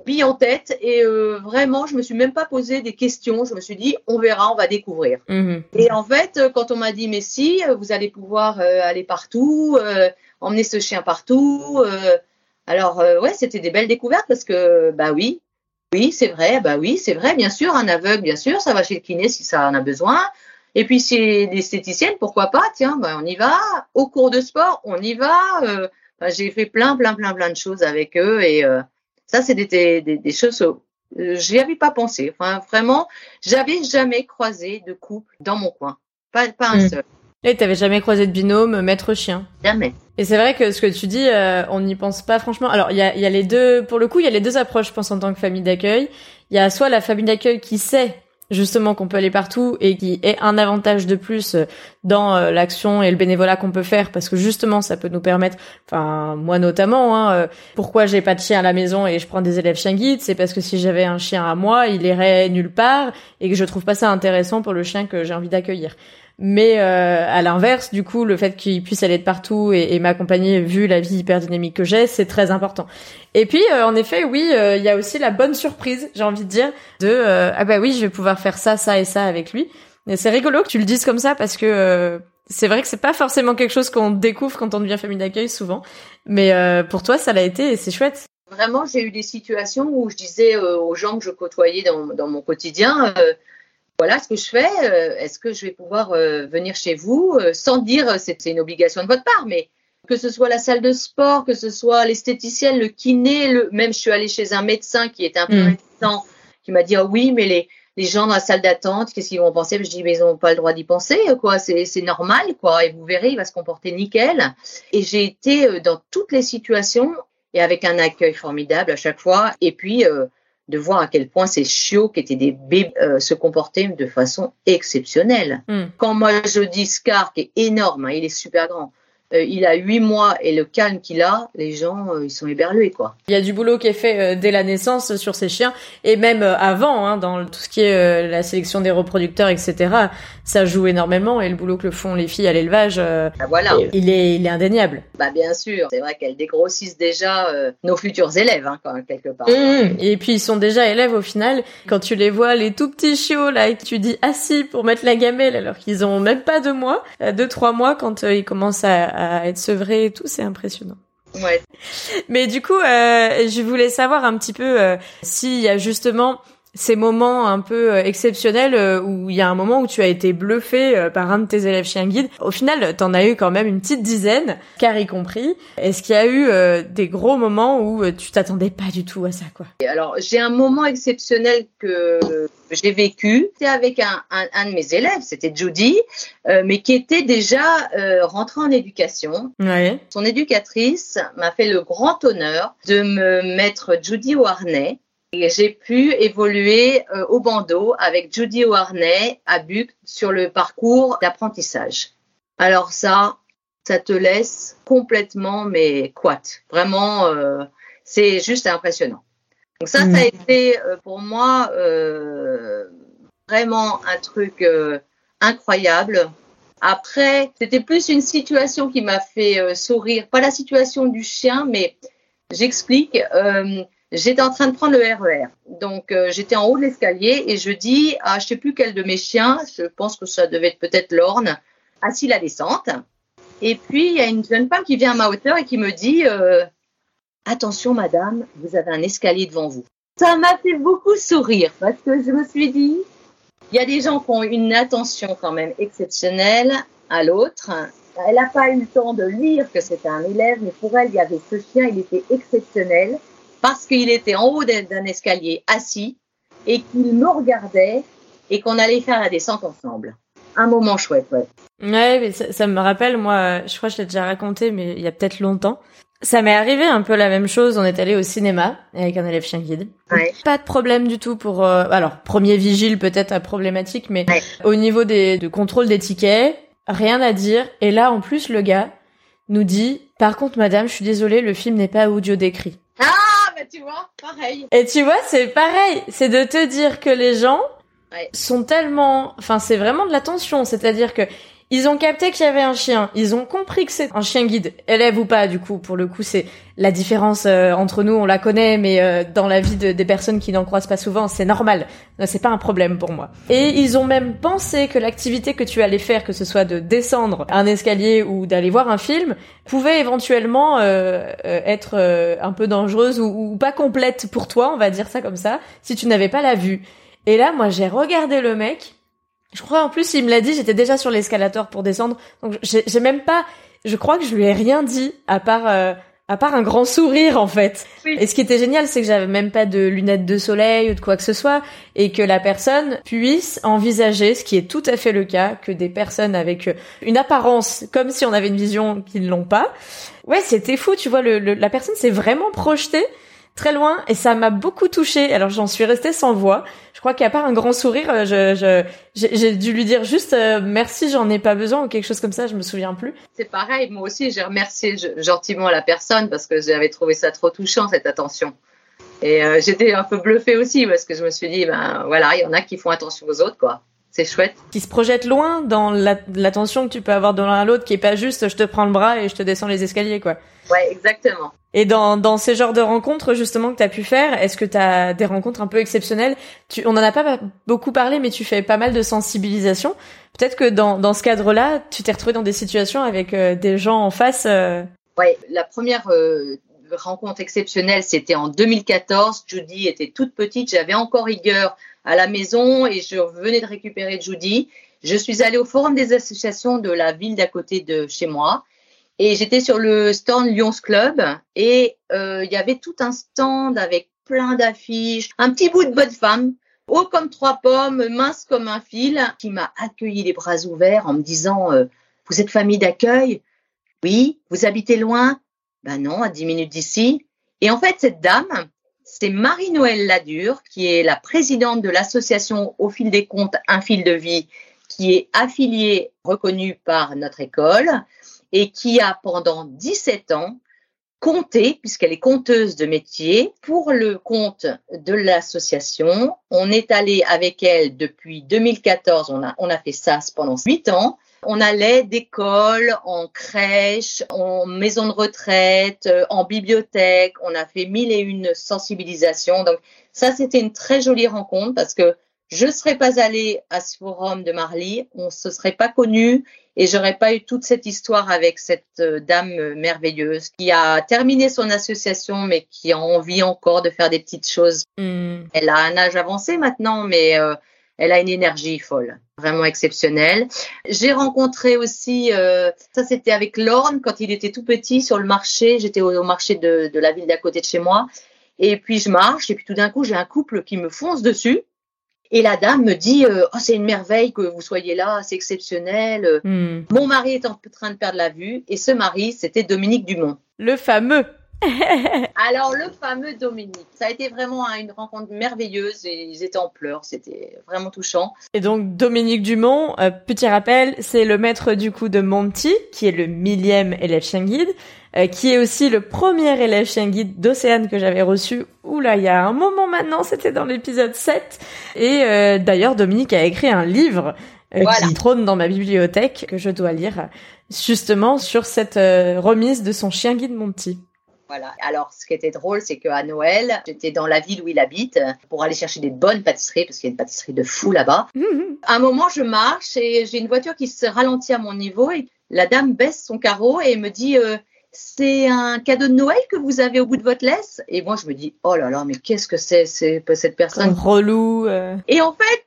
bille en tête et euh, vraiment je me suis même pas posé des questions. Je me suis dit on verra on va découvrir. Mhm. et en fait euh, quand on m'a dit mais si euh, vous allez pouvoir aller partout emmener ce chien partout alors ouais c'était des belles découvertes parce que bah oui oui c'est vrai bah oui c'est vrai bien sûr un aveugle bien sûr ça va chez le kiné si ça en a besoin. Et puis c'est l'esthéticienne pourquoi pas tiens bah, on y va. Au cours de sport on y va bah, j'ai fait plein plein plein plein de choses avec eux et ça, c'est des, des, des, choses, euh, j'y avais pas pensé. Enfin, vraiment, j'avais jamais croisé de couple dans mon coin. Pas, pas un hmm. seul. Et t'avais jamais croisé de binôme maître chien? Jamais. Et c'est vrai que ce que tu dis, euh, on n'y pense pas franchement. Alors il y a, y a les deux, pour le coup, il y a les deux approches, je pense, en tant que famille d'accueil. Il y a soit la famille d'accueil qui sait justement qu'on peut aller partout et qui est un avantage de plus euh, dans euh, l'action et le bénévolat qu'on peut faire parce que justement ça peut nous permettre enfin moi notamment hein, euh, pourquoi j'ai pas de chien à la maison et je prends des élèves chiens guides c'est parce que si j'avais un chien à moi il irait nulle part et que je trouve pas ça intéressant pour le chien que j'ai envie d'accueillir mais euh, à l'inverse, du coup, le fait qu'il puisse aller de partout et, et m'accompagner, vu la vie hyper dynamique que j'ai, c'est très important. Et puis, euh, en effet, oui, euh, il y a aussi la bonne surprise, j'ai envie de dire, de ah bah oui, je vais pouvoir faire ça, ça et ça avec lui. Et c'est rigolo que tu le dises comme ça parce que c'est vrai que c'est pas forcément quelque chose qu'on découvre quand on devient famille d'accueil souvent, mais pour toi, ça l'a été et c'est chouette. Vraiment, j'ai eu des situations où je disais aux gens que je côtoyais dans, dans mon quotidien voilà ce que je fais. Est-ce que je vais pouvoir venir chez vous sans dire c'est une obligation de votre part, mais que ce soit la salle de sport, que ce soit l'esthéticienne, le kiné, le... même je suis allée chez un médecin qui était un peu mmh. qui m'a dit oh oui mais les les gens dans la salle d'attente, qu'est-ce qu'ils vont penser? Je dis, mais ils n'ont pas le droit d'y penser, quoi. C'est normal, quoi. Et vous verrez, il va se comporter nickel. Et j'ai été euh, dans toutes les situations et avec un accueil formidable à chaque fois. Et puis, euh, de voir à quel point ces chiots qui étaient des bébés euh, se comportaient de façon exceptionnelle. Hmm. Quand moi je dis Scar, qui est énorme, hein, il est super grand, euh, il a huit mois et le calme qu'il a, les gens euh, ils sont éberlués quoi. Il y a du boulot qui est fait euh, dès la naissance sur ces chiens et même avant hein, dans tout ce qui est la sélection des reproducteurs etc. Ça joue énormément et le boulot que le font les filles à l'élevage, ah, voilà. il est il est indéniable. Bah bien sûr, c'est vrai qu'elles dégrossissent déjà nos futurs élèves hein, quand quelque part. Mmh. Et puis ils sont déjà élèves au final. Quand tu les vois les tout petits chiots là et que tu dis assis pour mettre la gamelle alors qu'ils ont même pas deux mois, deux trois mois quand ils commencent à à être sevré et tout, c'est impressionnant. Ouais. Mais du coup, euh, je voulais savoir un petit peu euh, s'il y a justement ces moments un peu euh, exceptionnels euh, où il y a un moment où tu as été bluffé euh, par un de tes élèves chien guide. Au final, t'en as eu quand même une petite dizaine, car y compris. Est-ce qu'il y a eu des gros moments où tu t'attendais pas du tout à ça, quoi? Alors, j'ai un moment exceptionnel que j'ai vécu. C'était avec un, un, un, de mes élèves, c'était Judy, mais qui était déjà rentrée en éducation. Ouais. Son éducatrice m'a fait le grand honneur de me mettre Judy au harnais j'ai pu évoluer euh, au bandeau avec Judy Warney à Buc sur le parcours d'apprentissage. Alors ça, ça te laisse complètement mais quoi Vraiment, euh, c'est juste impressionnant. Donc ça, ça a mm. été euh, pour moi vraiment un truc incroyable. Après, c'était plus une situation qui m'a fait sourire, pas la situation du chien, mais j'explique. J'étais en train de prendre le RER. E Donc, euh, j'étais en haut de l'escalier et je dis à je sais plus quel de mes chiens, je pense que ça devait être peut-être l'orne, assis la descente. Et puis, il y a une jeune femme qui vient à ma hauteur et qui me dit euh, Attention, madame, vous avez un escalier devant vous. Ça m'a fait beaucoup sourire parce que je me suis dit il y a des gens qui ont une attention quand même exceptionnelle à l'autre. Elle n'a pas eu le temps de lire que c'était un élève, mais pour elle, il y avait ce chien, il était exceptionnel parce qu'il était en haut d'un escalier assis et qu'il me regardait et qu'on allait faire la descente ensemble. Un moment chouette, ouais. Ouais, mais ça, me rappelle, moi, je crois que je l'ai déjà raconté, mais il y a peut-être longtemps. Ça m'est arrivé un peu la même chose. On est allé au cinéma avec un élève chien guide. Ouais. Pas de problème du tout pour. Euh, alors premier vigile peut-être à problématique, mais au niveau des de contrôle des tickets, rien à dire. Et là en plus le gars nous dit par contre madame, je suis désolée, le film n'est pas audio décrit. Ah bah, tu vois, pareil. Et tu vois, c'est pareil. C'est de te dire que les gens sont tellement, enfin, c'est vraiment de l'attention. C'est-à-dire que ils ont capté qu'il y avait un chien. Ils ont compris que c'est un chien guide, élève ou pas. Du coup, pour le coup, c'est la différence euh, entre nous. On la connaît, mais euh, dans la vie de, des personnes qui n'en croisent pas souvent, c'est normal. C'est pas un problème pour moi. Et ils ont même pensé que l'activité que tu allais faire, que ce soit de descendre un escalier ou d'aller voir un film, pouvait éventuellement euh, être un peu dangereuse ou pas complète pour toi, on va dire ça comme ça, si tu n'avais pas la vue. Et là, moi, j'ai regardé le mec je crois en plus, il me l'a dit, j'étais déjà sur l'escalator pour descendre. Donc j'ai même pas, je crois que je lui ai rien dit à part euh, à part un grand sourire en fait. Et ce qui était génial, c'est que j'avais même pas de lunettes de soleil ou de quoi que ce soit et que la personne puisse envisager, ce qui est tout à fait le cas, que des personnes avec une apparence comme si on avait une vision qu'ils l'ont pas. Ouais, c'était fou, tu vois, le, la personne s'est vraiment projetée très loin et ça m'a beaucoup touchée. Alors j'en suis restée sans voix. Je crois qu'à part un grand sourire, euh, je, j'ai dû lui dire juste euh, merci, j'en ai pas besoin ou quelque chose comme ça. Je me souviens plus. C'est pareil, moi aussi j'ai remercié gentiment la personne parce que j'avais trouvé ça trop touchant cette attention. Et euh, j'étais un peu bluffée aussi parce que je me suis dit ben voilà, il y en a qui font attention aux autres quoi c'est chouette. Qui se projette loin dans l'attention que tu peux avoir de l'un à l'autre, qui est pas juste je te prends le bras et je te descends les escaliers, quoi. Ouais, exactement. Et dans, dans ces genres de rencontres, justement, que tu as pu faire, est-ce que tu as des rencontres un peu exceptionnelles? Tu, On en a pas beaucoup parlé, mais tu fais pas mal de sensibilisation. Peut-être que dans, dans ce cadre-là, tu t'es retrouvé dans des situations avec euh, des gens en face. Euh... Ouais, la première euh, rencontre exceptionnelle, c'était en 2014. Judy était toute petite, j'avais encore rigueur à la maison et je venais de récupérer Judy. Je suis allée au forum des associations de la ville d'à côté de chez moi et j'étais sur le stand Lyons Club et euh, il y avait tout un stand avec plein d'affiches, un petit bout de bonne femme, haut comme trois pommes, mince comme un fil, qui m'a accueilli les bras ouverts en me disant euh, Vous êtes famille d'accueil? Oui. Vous habitez loin? Ben non, à 10 minutes d'ici. Et en fait, cette dame, c'est Marie-Noël Ladure, qui est la présidente de l'association Au fil des comptes, un fil de vie, qui est affiliée, reconnue par notre école et qui a pendant 17 ans compté, puisqu'elle est conteuse de métier, pour le compte de l'association. On est allé avec elle depuis 2014, on a, on a fait ça pendant 8 ans. On allait d'école, en crèche, en maison de retraite, en bibliothèque. On a fait mille et une sensibilisations. Donc ça, c'était une très jolie rencontre parce que je ne serais pas allée à ce forum de Marly, on ne se serait pas connu et j'aurais pas eu toute cette histoire avec cette euh, dame euh, merveilleuse qui a terminé son association mais qui a envie encore de faire des petites choses. Hmm. Elle a un âge avancé maintenant mais euh, elle a une énergie folle, vraiment exceptionnelle. J'ai rencontré aussi, ça c'était avec Lorne quand il était tout petit sur le marché. J'étais au, marché de, de la ville d'à côté de chez moi. Et puis je marche et puis tout d'un coup j'ai un couple qui me fonce dessus. Et la dame me dit euh, oh, c'est une merveille que vous soyez là, c'est exceptionnel. Hmm. Mon mari est en train de perdre la vue et ce mari, c'était Dominique Dumont. Le fameux. Alors le fameux Dominique, ça a été vraiment une rencontre merveilleuse et ils étaient en pleurs, c'était vraiment touchant. Et donc Dominique Dumont, euh, petit rappel, c'est le maître du coup de Monty, qui est le millième élève chien guide, euh, qui est aussi le premier élève chien guide d'Océane que j'avais reçu. Oula, il y a un moment maintenant, c'était dans l'épisode 7. Et euh, d'ailleurs, Dominique a écrit un livre euh, qui trône dans ma bibliothèque que je dois lire justement sur cette remise de son chien guide Monty. Voilà. Alors, ce qui était drôle, c'est qu'à Noël, j'étais dans la ville où il habite pour aller chercher des bonnes pâtisseries, parce qu'il y a une pâtisserie de fou là-bas. Mhm. À un moment, je marche et j'ai une voiture qui se ralentit à mon niveau et la dame baisse son carreau et me dit c'est un cadeau de Noël que vous avez au bout de votre laisse Et moi, je me dis, oh là là, mais qu'est-ce que c'est, cette personne Relou. Euh. Et en fait,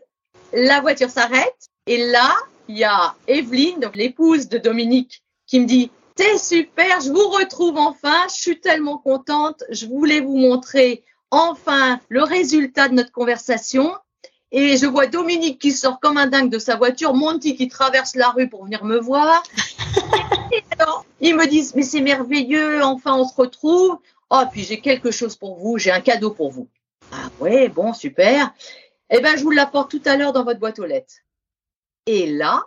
la voiture s'arrête et là, il y a Evelyne, donc l'épouse de Dominique, qui me dit, c'est super, je vous retrouve enfin, je suis tellement contente, je voulais vous montrer enfin le résultat de notre conversation. Et je vois Dominique qui sort comme un dingue de sa voiture, Monty qui traverse la rue pour venir me voir. ils me disent, mais c'est merveilleux, enfin on se retrouve. Oh, puis j'ai quelque chose pour vous, j'ai un cadeau pour vous. Ah ouais, bon, super. Eh ben, je vous l'apporte tout à l'heure dans votre boîte aux lettres. Et là,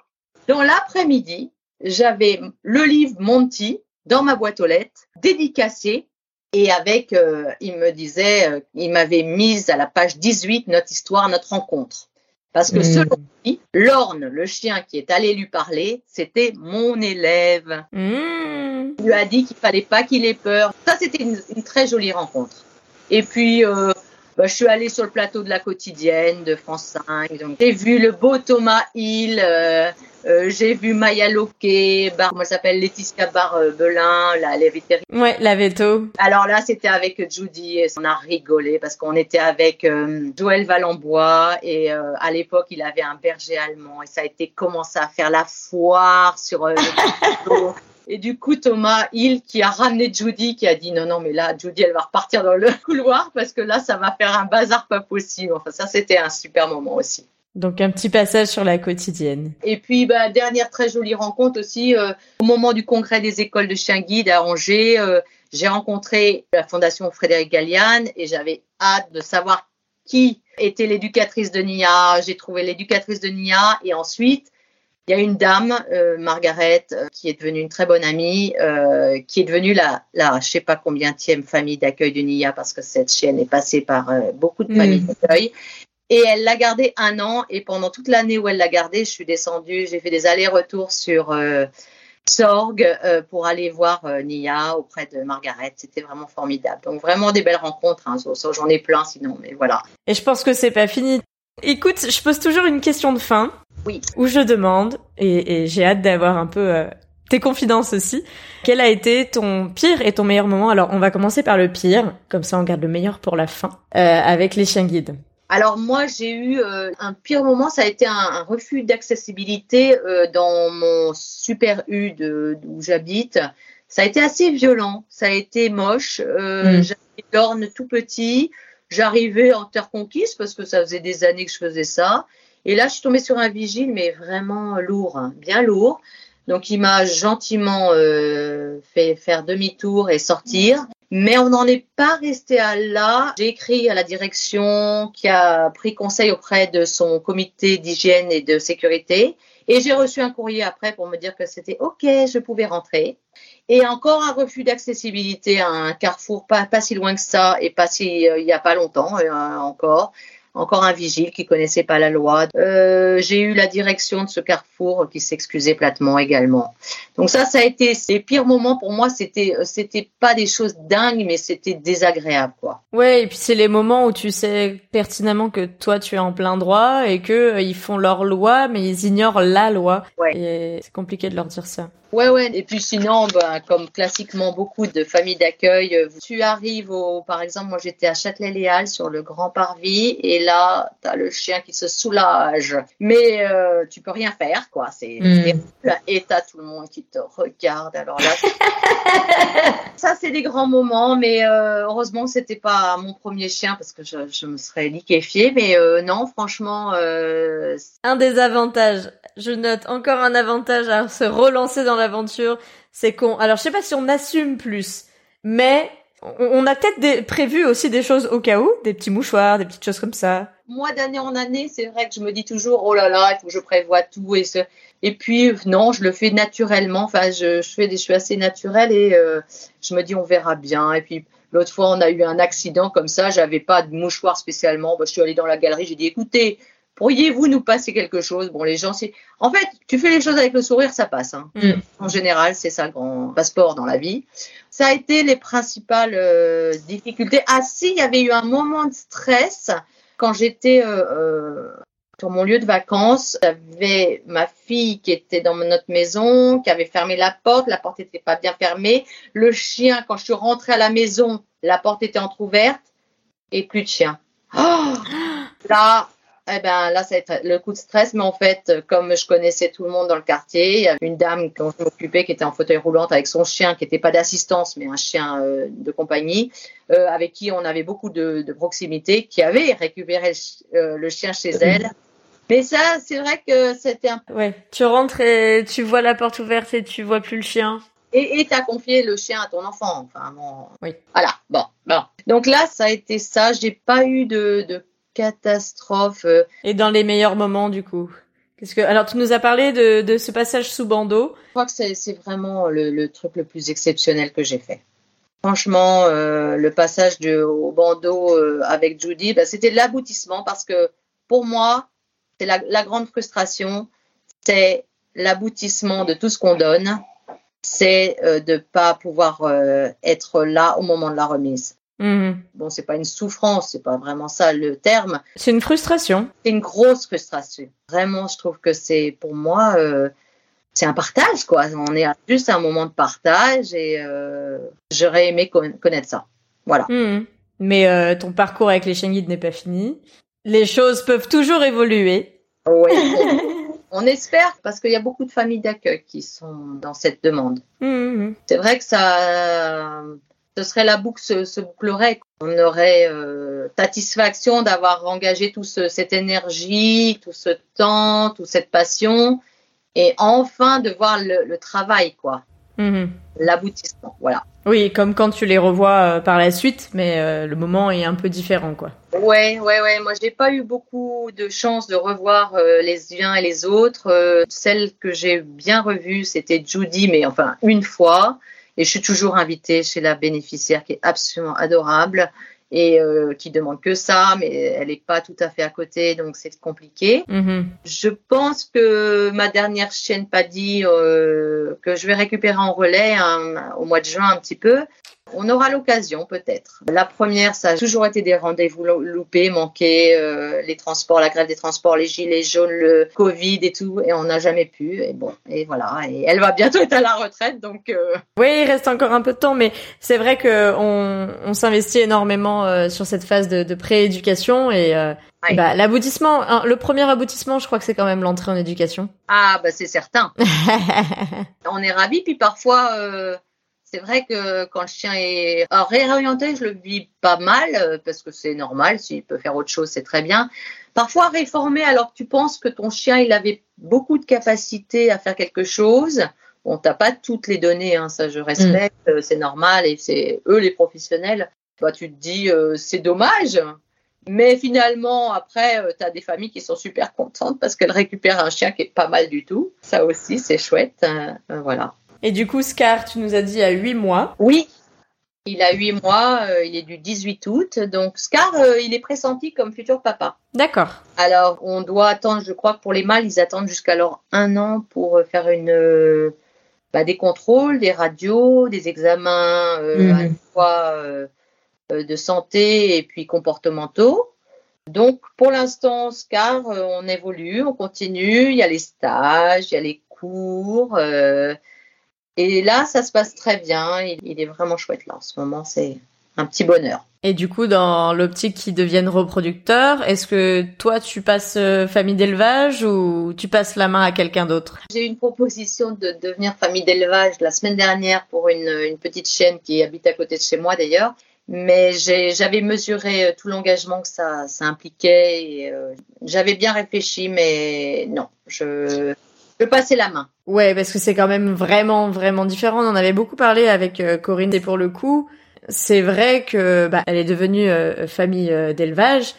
dans l'après-midi, j'avais le livre Monty dans ma boîte aux lettres, dédicacé et avec, euh, il me disait, euh, il m'avait mise à la page 18 notre histoire, notre rencontre. Parce que hmm. selon lui, Lorne, le chien qui est allé lui parler, c'était mon élève. Hmm. Il lui a dit qu'il fallait pas qu'il ait peur. Ça, c'était une, très jolie rencontre. Et puis, euh, bah, je suis allée sur le plateau de la quotidienne de France 5. J'ai vu le beau Thomas Hill, euh, euh, j'ai vu Maya Loquet, bar, comment s'appelle Laetitia Barbelin, la, la vétérinaire. Ouais, la veto. Alors là, c'était avec Judy et on a rigolé parce qu'on était avec euh, Joël Valenbois et à l'époque, il avait un berger allemand et ça a été commencé à faire la foire sur le Et du coup, Thomas Hill qui a ramené Judy, qui a dit non, non, mais là, Judy, elle va repartir dans le couloir parce que là, ça va faire un bazar pas possible. Enfin, ça, c'était un super moment aussi. Donc un petit passage sur la quotidienne. Et puis bah, dernière très jolie rencontre aussi euh, au moment du congrès des écoles de chiens guides à Angers, euh, j'ai rencontré la fondation Frédéric Galliane et j'avais hâte de savoir qui était l'éducatrice de Nia. J'ai trouvé l'éducatrice de Nia et ensuite il y a une dame, euh, Margaret, euh, qui est devenue une très bonne amie, euh, qui est devenue la, la je sais pas combienième famille d'accueil de Nia parce que cette chienne est passée par beaucoup de familles mm. d'accueil. Et elle l'a gardée un an et pendant toute l'année où elle l'a gardée, je suis descendue, j'ai fait des allers-retours sur Sorgue pour aller voir Nia auprès de Margaret. C'était vraiment formidable. Donc vraiment des belles rencontres. Hein. J'en ai plein sinon, mais voilà. Et je pense que c'est pas fini. Écoute, je pose toujours une question de fin. Oui. Où je demande, et, j'ai hâte d'avoir un peu euh, tes confidences aussi, quel a été ton pire et ton meilleur moment? Alors, on va commencer par le pire, comme ça on garde le meilleur pour la fin, euh, avec les chiens guides. Alors moi, j'ai eu euh, un pire moment, ça a été un, un refus d'accessibilité euh, dans mon super U de d'où j'habite. Ça a été assez violent, ça a été moche. Euh, Mm. J'avais l'orne tout petit, j'arrivais en terre conquise parce que ça faisait des années que je faisais ça. Et là, je suis tombée sur un vigile, mais vraiment lourd, hein, bien lourd. Donc, il m'a gentiment euh, fait faire demi-tour et sortir. Mais on n'en est pas resté à là. J'ai écrit à la direction qui a pris conseil auprès de son comité d'hygiène et de sécurité. Et j'ai reçu un courrier après pour me dire que c'était OK, je pouvais rentrer. Et encore un refus d'accessibilité à un carrefour pas, pas si loin que ça et pas si euh, il y a pas longtemps euh, encore. Encore un vigile qui connaissait pas la loi. Euh, j'ai eu la direction de ce carrefour qui s'excusait platement également. Donc ça, ça a été les pires moments pour moi. C'était, euh, c'était pas des choses dingues, mais c'était désagréable, quoi. Ouais, et puis c'est les moments où tu sais pertinemment que toi tu es en plein droit et que euh, ils font leur loi, mais ils ignorent la loi. Ouais. Et c'est compliqué de leur dire ça. Ouais, ouais. Et puis sinon, ben, comme classiquement beaucoup de familles d'accueil, euh, tu arrives au, par exemple, moi j'étais à Châtelet-Léal sur le Grand Parvis, et là, t'as le chien qui se soulage, mais euh, tu peux rien faire, quoi. C'est Mm. et t'as tout le monde qui te regarde. Alors là, ça c'est des grands moments, mais euh, heureusement c'était pas mon premier chien parce que je, je me serais liquéfiée. Mais euh, non, franchement, euh, Un des avantages, je note encore un avantage à se relancer dans l'aventure, c'est qu'on, alors je sais pas si on assume plus, mais on, a peut-être prévu aussi des choses au cas où, des petits mouchoirs, des petites choses comme ça. moi d'année en année, c'est vrai que je me dis toujours oh là là, il faut que je prévoie tout et et puis non, je le fais naturellement. Enfin, je, je fais des je suis assez naturelle et euh, je me dis on verra bien. Et puis l'autre fois, on a eu un accident comme ça, j'avais pas de mouchoir spécialement. Bah, je suis allée dans la galerie, j'ai dit écoutez, pourriez-vous nous passer quelque chose? Bon, les gens, c'est en fait, tu fais les choses avec le sourire, ça passe. Hein. Mm. En général, c'est ça le grand passeport dans la vie. Ça a été les principales euh, difficultés. Ah si, il y avait eu un moment de stress quand j'étais euh, euh, sur mon lieu de vacances. J'avais ma fille qui était dans notre maison, qui avait fermé la porte. La porte n'était pas bien fermée. Le chien, quand je suis rentrée à la maison, la porte était entrouverte et plus de chien. Oh là, eh ben là, ça a été le coup de stress, mais en fait, comme je connaissais tout le monde dans le quartier, il y avait une dame dont je m'occupais qui était en fauteuil roulant avec son chien, qui n'était pas d'assistance, mais un chien euh, de compagnie, euh, avec qui on avait beaucoup de, de proximité, qui avait récupéré le, euh, le chien chez elle. Mais ça, c'est vrai que c'était un Ouais, tu rentres et tu vois la porte ouverte et tu vois plus le chien. et et t'as confié le chien à ton enfant. Enfin bon. Oui. Voilà. Bon. Bon. Donc là, ça a été ça. J'ai pas eu de, de catastrophe. Et dans les meilleurs moments, du coup. Qu'est-ce que, alors tu nous as parlé de, de ce passage sous bandeau. Je crois que c'est vraiment le, le truc le plus exceptionnel que j'ai fait. Franchement, euh, le passage de, au bandeau euh, avec Judy, bah, c'était l'aboutissement parce que pour moi, c'est la, la grande frustration, c'est l'aboutissement de tout ce qu'on donne, c'est euh, de pas pouvoir être là au moment de la remise. Mhm. Bon, c'est pas une souffrance, c'est pas vraiment ça le terme, C'est une frustration. c'est une grosse frustration. Vraiment, je trouve que c'est pour moi, euh, c'est un partage, quoi. On est juste à un moment de partage et euh, j'aurais aimé con- connaître ça. Voilà. Mhm. Mais euh, ton parcours avec les guides n'est pas fini. Les choses peuvent toujours évoluer. Oui. on espère parce qu'il y a beaucoup de familles d'accueil qui sont dans cette demande. Mhm. C'est vrai que ça, ce serait la boucle se, se bouclerait. On aurait euh, satisfaction d'avoir engagé toute cette énergie, tout ce temps, toute cette passion, et enfin de voir le, le travail, quoi, Mhm. l'aboutissement. Voilà. Oui, comme quand tu les revois euh, par la suite, mais euh, le moment est un peu différent, quoi. Ouais, ouais, ouais. Moi, j'ai pas eu beaucoup de chance de revoir euh, les uns et les autres. Euh, celle que j'ai bien revue, c'était Judy, mais enfin une fois. Et je suis toujours invitée chez la bénéficiaire qui est absolument adorable et euh, qui demande que ça, mais elle n'est pas tout à fait à côté, donc c'est compliqué. Mhm. Je pense que ma dernière chienne Paddy, euh, que je vais récupérer en relais hein, au mois de juin un petit peu, On aura l'occasion peut-être. La première, ça a toujours été des rendez-vous loupés, manqués, euh, les transports, la grève des transports, les gilets jaunes, le Covid et tout, et on n'a jamais pu. Et bon, et voilà. Et elle va bientôt être à la retraite, donc. Euh... Oui, il reste encore un peu de temps, mais c'est vrai que on, on s'investit énormément euh, sur cette phase de, de prééducation et bah, l'aboutissement, hein, le premier aboutissement, je crois que c'est quand même l'entrée en éducation. Ah bah c'est certain. on est ravis, puis parfois. Euh, c'est vrai que quand le chien est réorienté, je le vis pas mal euh, parce que c'est normal. S'il peut faire autre chose, c'est très bien. Parfois réformé, alors que tu penses que ton chien il avait beaucoup de capacité à faire quelque chose. Bon, t'as pas toutes les données, hein, ça je respecte, mm. c'est normal et c'est eux les professionnels. Bah, tu te dis euh, c'est dommage, mais finalement, après, euh, tu as des familles qui sont super contentes parce qu'elles récupèrent un chien qui est pas mal du tout. Ça aussi, c'est chouette. Hein, voilà. Et du coup, Scar, tu nous as dit à 8 mois. Oui, il a 8 mois, euh, il est du 18 août. Donc, Scar, euh, il est pressenti comme futur papa. D'accord. Alors, on doit attendre, je crois que pour les mâles, ils attendent jusqu'alors un an pour euh, faire une, bah, des contrôles, des radios, des examens mmh. à la fois de santé et puis comportementaux. Donc, pour l'instant, Scar, on évolue, on continue. Il y a les stages, il y a les cours. Et là, ça se passe très bien. Il, est vraiment chouette là en ce moment. C'est un petit bonheur. Et du coup, dans l'optique qu'ils deviennent reproducteurs, est-ce que toi, tu passes euh, famille d'élevage ou tu passes la main à quelqu'un d'autre? J'ai eu une proposition de devenir famille d'élevage la semaine dernière pour une, une, petite chienne qui habite à côté de chez moi d'ailleurs. Mais j'avais mesuré euh, tout l'engagement que ça, ça impliquait. euh, j'avais bien réfléchi, mais non, je passer la main. Ouais, parce que c'est quand même vraiment, vraiment différent. On en avait beaucoup parlé avec euh, Corinne et pour le coup, c'est vrai que bah, elle est devenue euh, famille euh, d'élevage,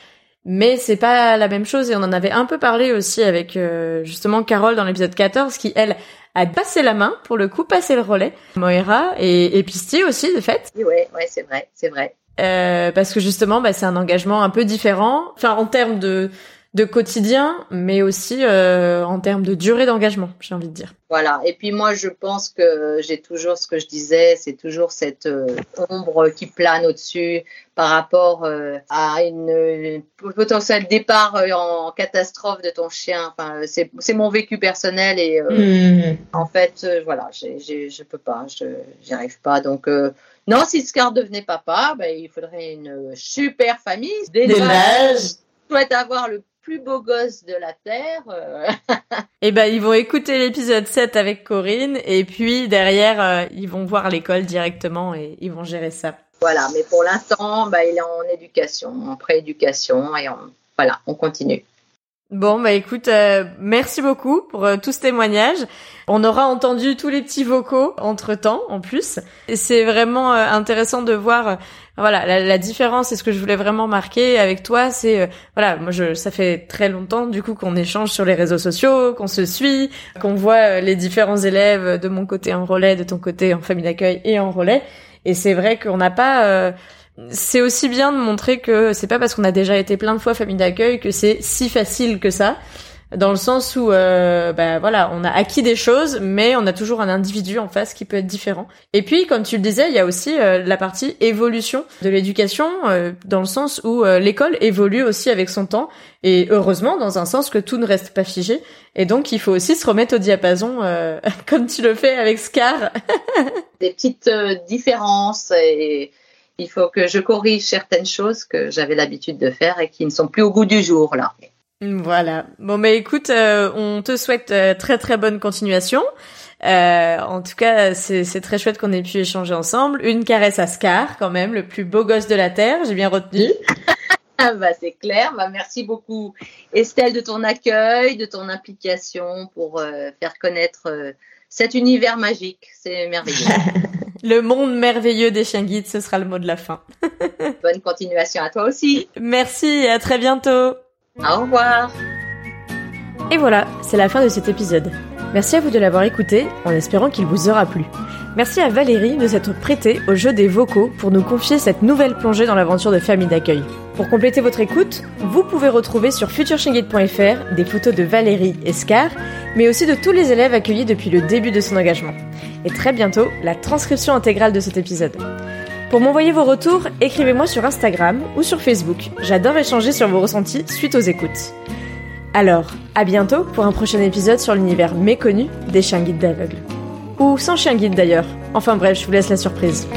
mais c'est pas la même chose et on en avait un peu parlé aussi avec justement Carole dans l'épisode 14 qui elle a passé la main pour le coup, passé le relais. Moira et, et Pisti aussi de fait. Oui, ouais, ouais, c'est vrai, c'est vrai. parce que justement, bah, c'est un engagement un peu différent. Enfin, en termes de de quotidien, mais aussi euh, en termes de durée d'engagement, j'ai envie de dire. Voilà. Et puis moi, je pense que j'ai toujours ce que je disais, c'est toujours cette euh, ombre qui plane au-dessus par rapport euh, à une, potentiel départ en catastrophe de ton chien. Enfin, c'est mon vécu personnel et mmh. en fait, voilà, je peux pas, je j'y arrive pas. Donc non, si Scar devenait papa, ben, il faudrait une super famille. Des Je souhaite avoir le plus beau gosse de la Terre. Euh. eh ben, ils vont écouter l'épisode 7 avec Corinne et puis derrière, euh, ils vont voir l'école directement et ils vont gérer ça. Voilà, mais pour l'instant, bah, il est en éducation, en prééducation et voilà, on continue. Bon, bah écoute, euh, merci beaucoup pour tout ce témoignage. On aura entendu tous les petits vocaux entre temps, en plus. Et c'est vraiment intéressant de voir voilà la, différence et ce que je voulais vraiment marquer avec toi c'est euh, voilà moi je ça fait très longtemps du coup qu'on échange sur les réseaux sociaux qu'on se suit qu'on voit euh, les différents élèves de mon côté en relais de ton côté en famille d'accueil et en relais et c'est vrai qu'on n'a pas euh, c'est aussi bien de montrer que c'est pas parce qu'on a déjà été plein de fois famille d'accueil que c'est si facile que ça. Dans le sens où euh, bah voilà on a acquis des choses mais on a toujours un individu en face qui peut être différent. Et puis comme tu le disais il y a aussi euh, la partie évolution de l'éducation euh, dans le sens où euh, l'école évolue aussi avec son temps. Et heureusement dans un sens que tout ne reste pas figé. Et donc il faut aussi se remettre au diapason comme tu le fais avec Scar. Des petites différences et il faut que je corrige certaines choses que j'avais l'habitude de faire et qui ne sont plus au goût du jour là voilà. Bon, mais écoute, euh, on te souhaite euh, très très bonne continuation. Euh, en tout cas, c'est très chouette qu'on ait pu échanger ensemble. Une caresse à Scar, quand même, le plus beau gosse de la Terre, j'ai bien retenu. Ah bah, c'est clair. Bah, merci beaucoup, Estelle, de ton accueil, de ton implication pour faire connaître cet univers magique. C'est merveilleux. le monde merveilleux des chiens guides, ce sera le mot de la fin. Bonne continuation à toi aussi. Merci et à très bientôt. Au revoir. Et voilà, c'est la fin de cet épisode. Merci à vous de l'avoir écouté, en espérant qu'il vous aura plu. Merci à Valérie de s'être prêtée au jeu des vocaux pour nous confier cette nouvelle plongée dans l'aventure de famille d'accueil. Pour compléter votre écoute, vous pouvez retrouver sur futureshingate.fr des photos de Valérie et Scar, mais aussi de tous les élèves accueillis depuis le début de son engagement. Et très bientôt, la transcription intégrale de cet épisode. Pour m'envoyer vos retours, écrivez-moi sur Instagram ou sur Facebook. J'adore échanger sur vos ressentis suite aux écoutes. Alors, à bientôt pour un prochain épisode sur l'univers méconnu des chiens guides d'aveugles. Ou sans chien guide d'ailleurs. Enfin bref, je vous laisse la surprise.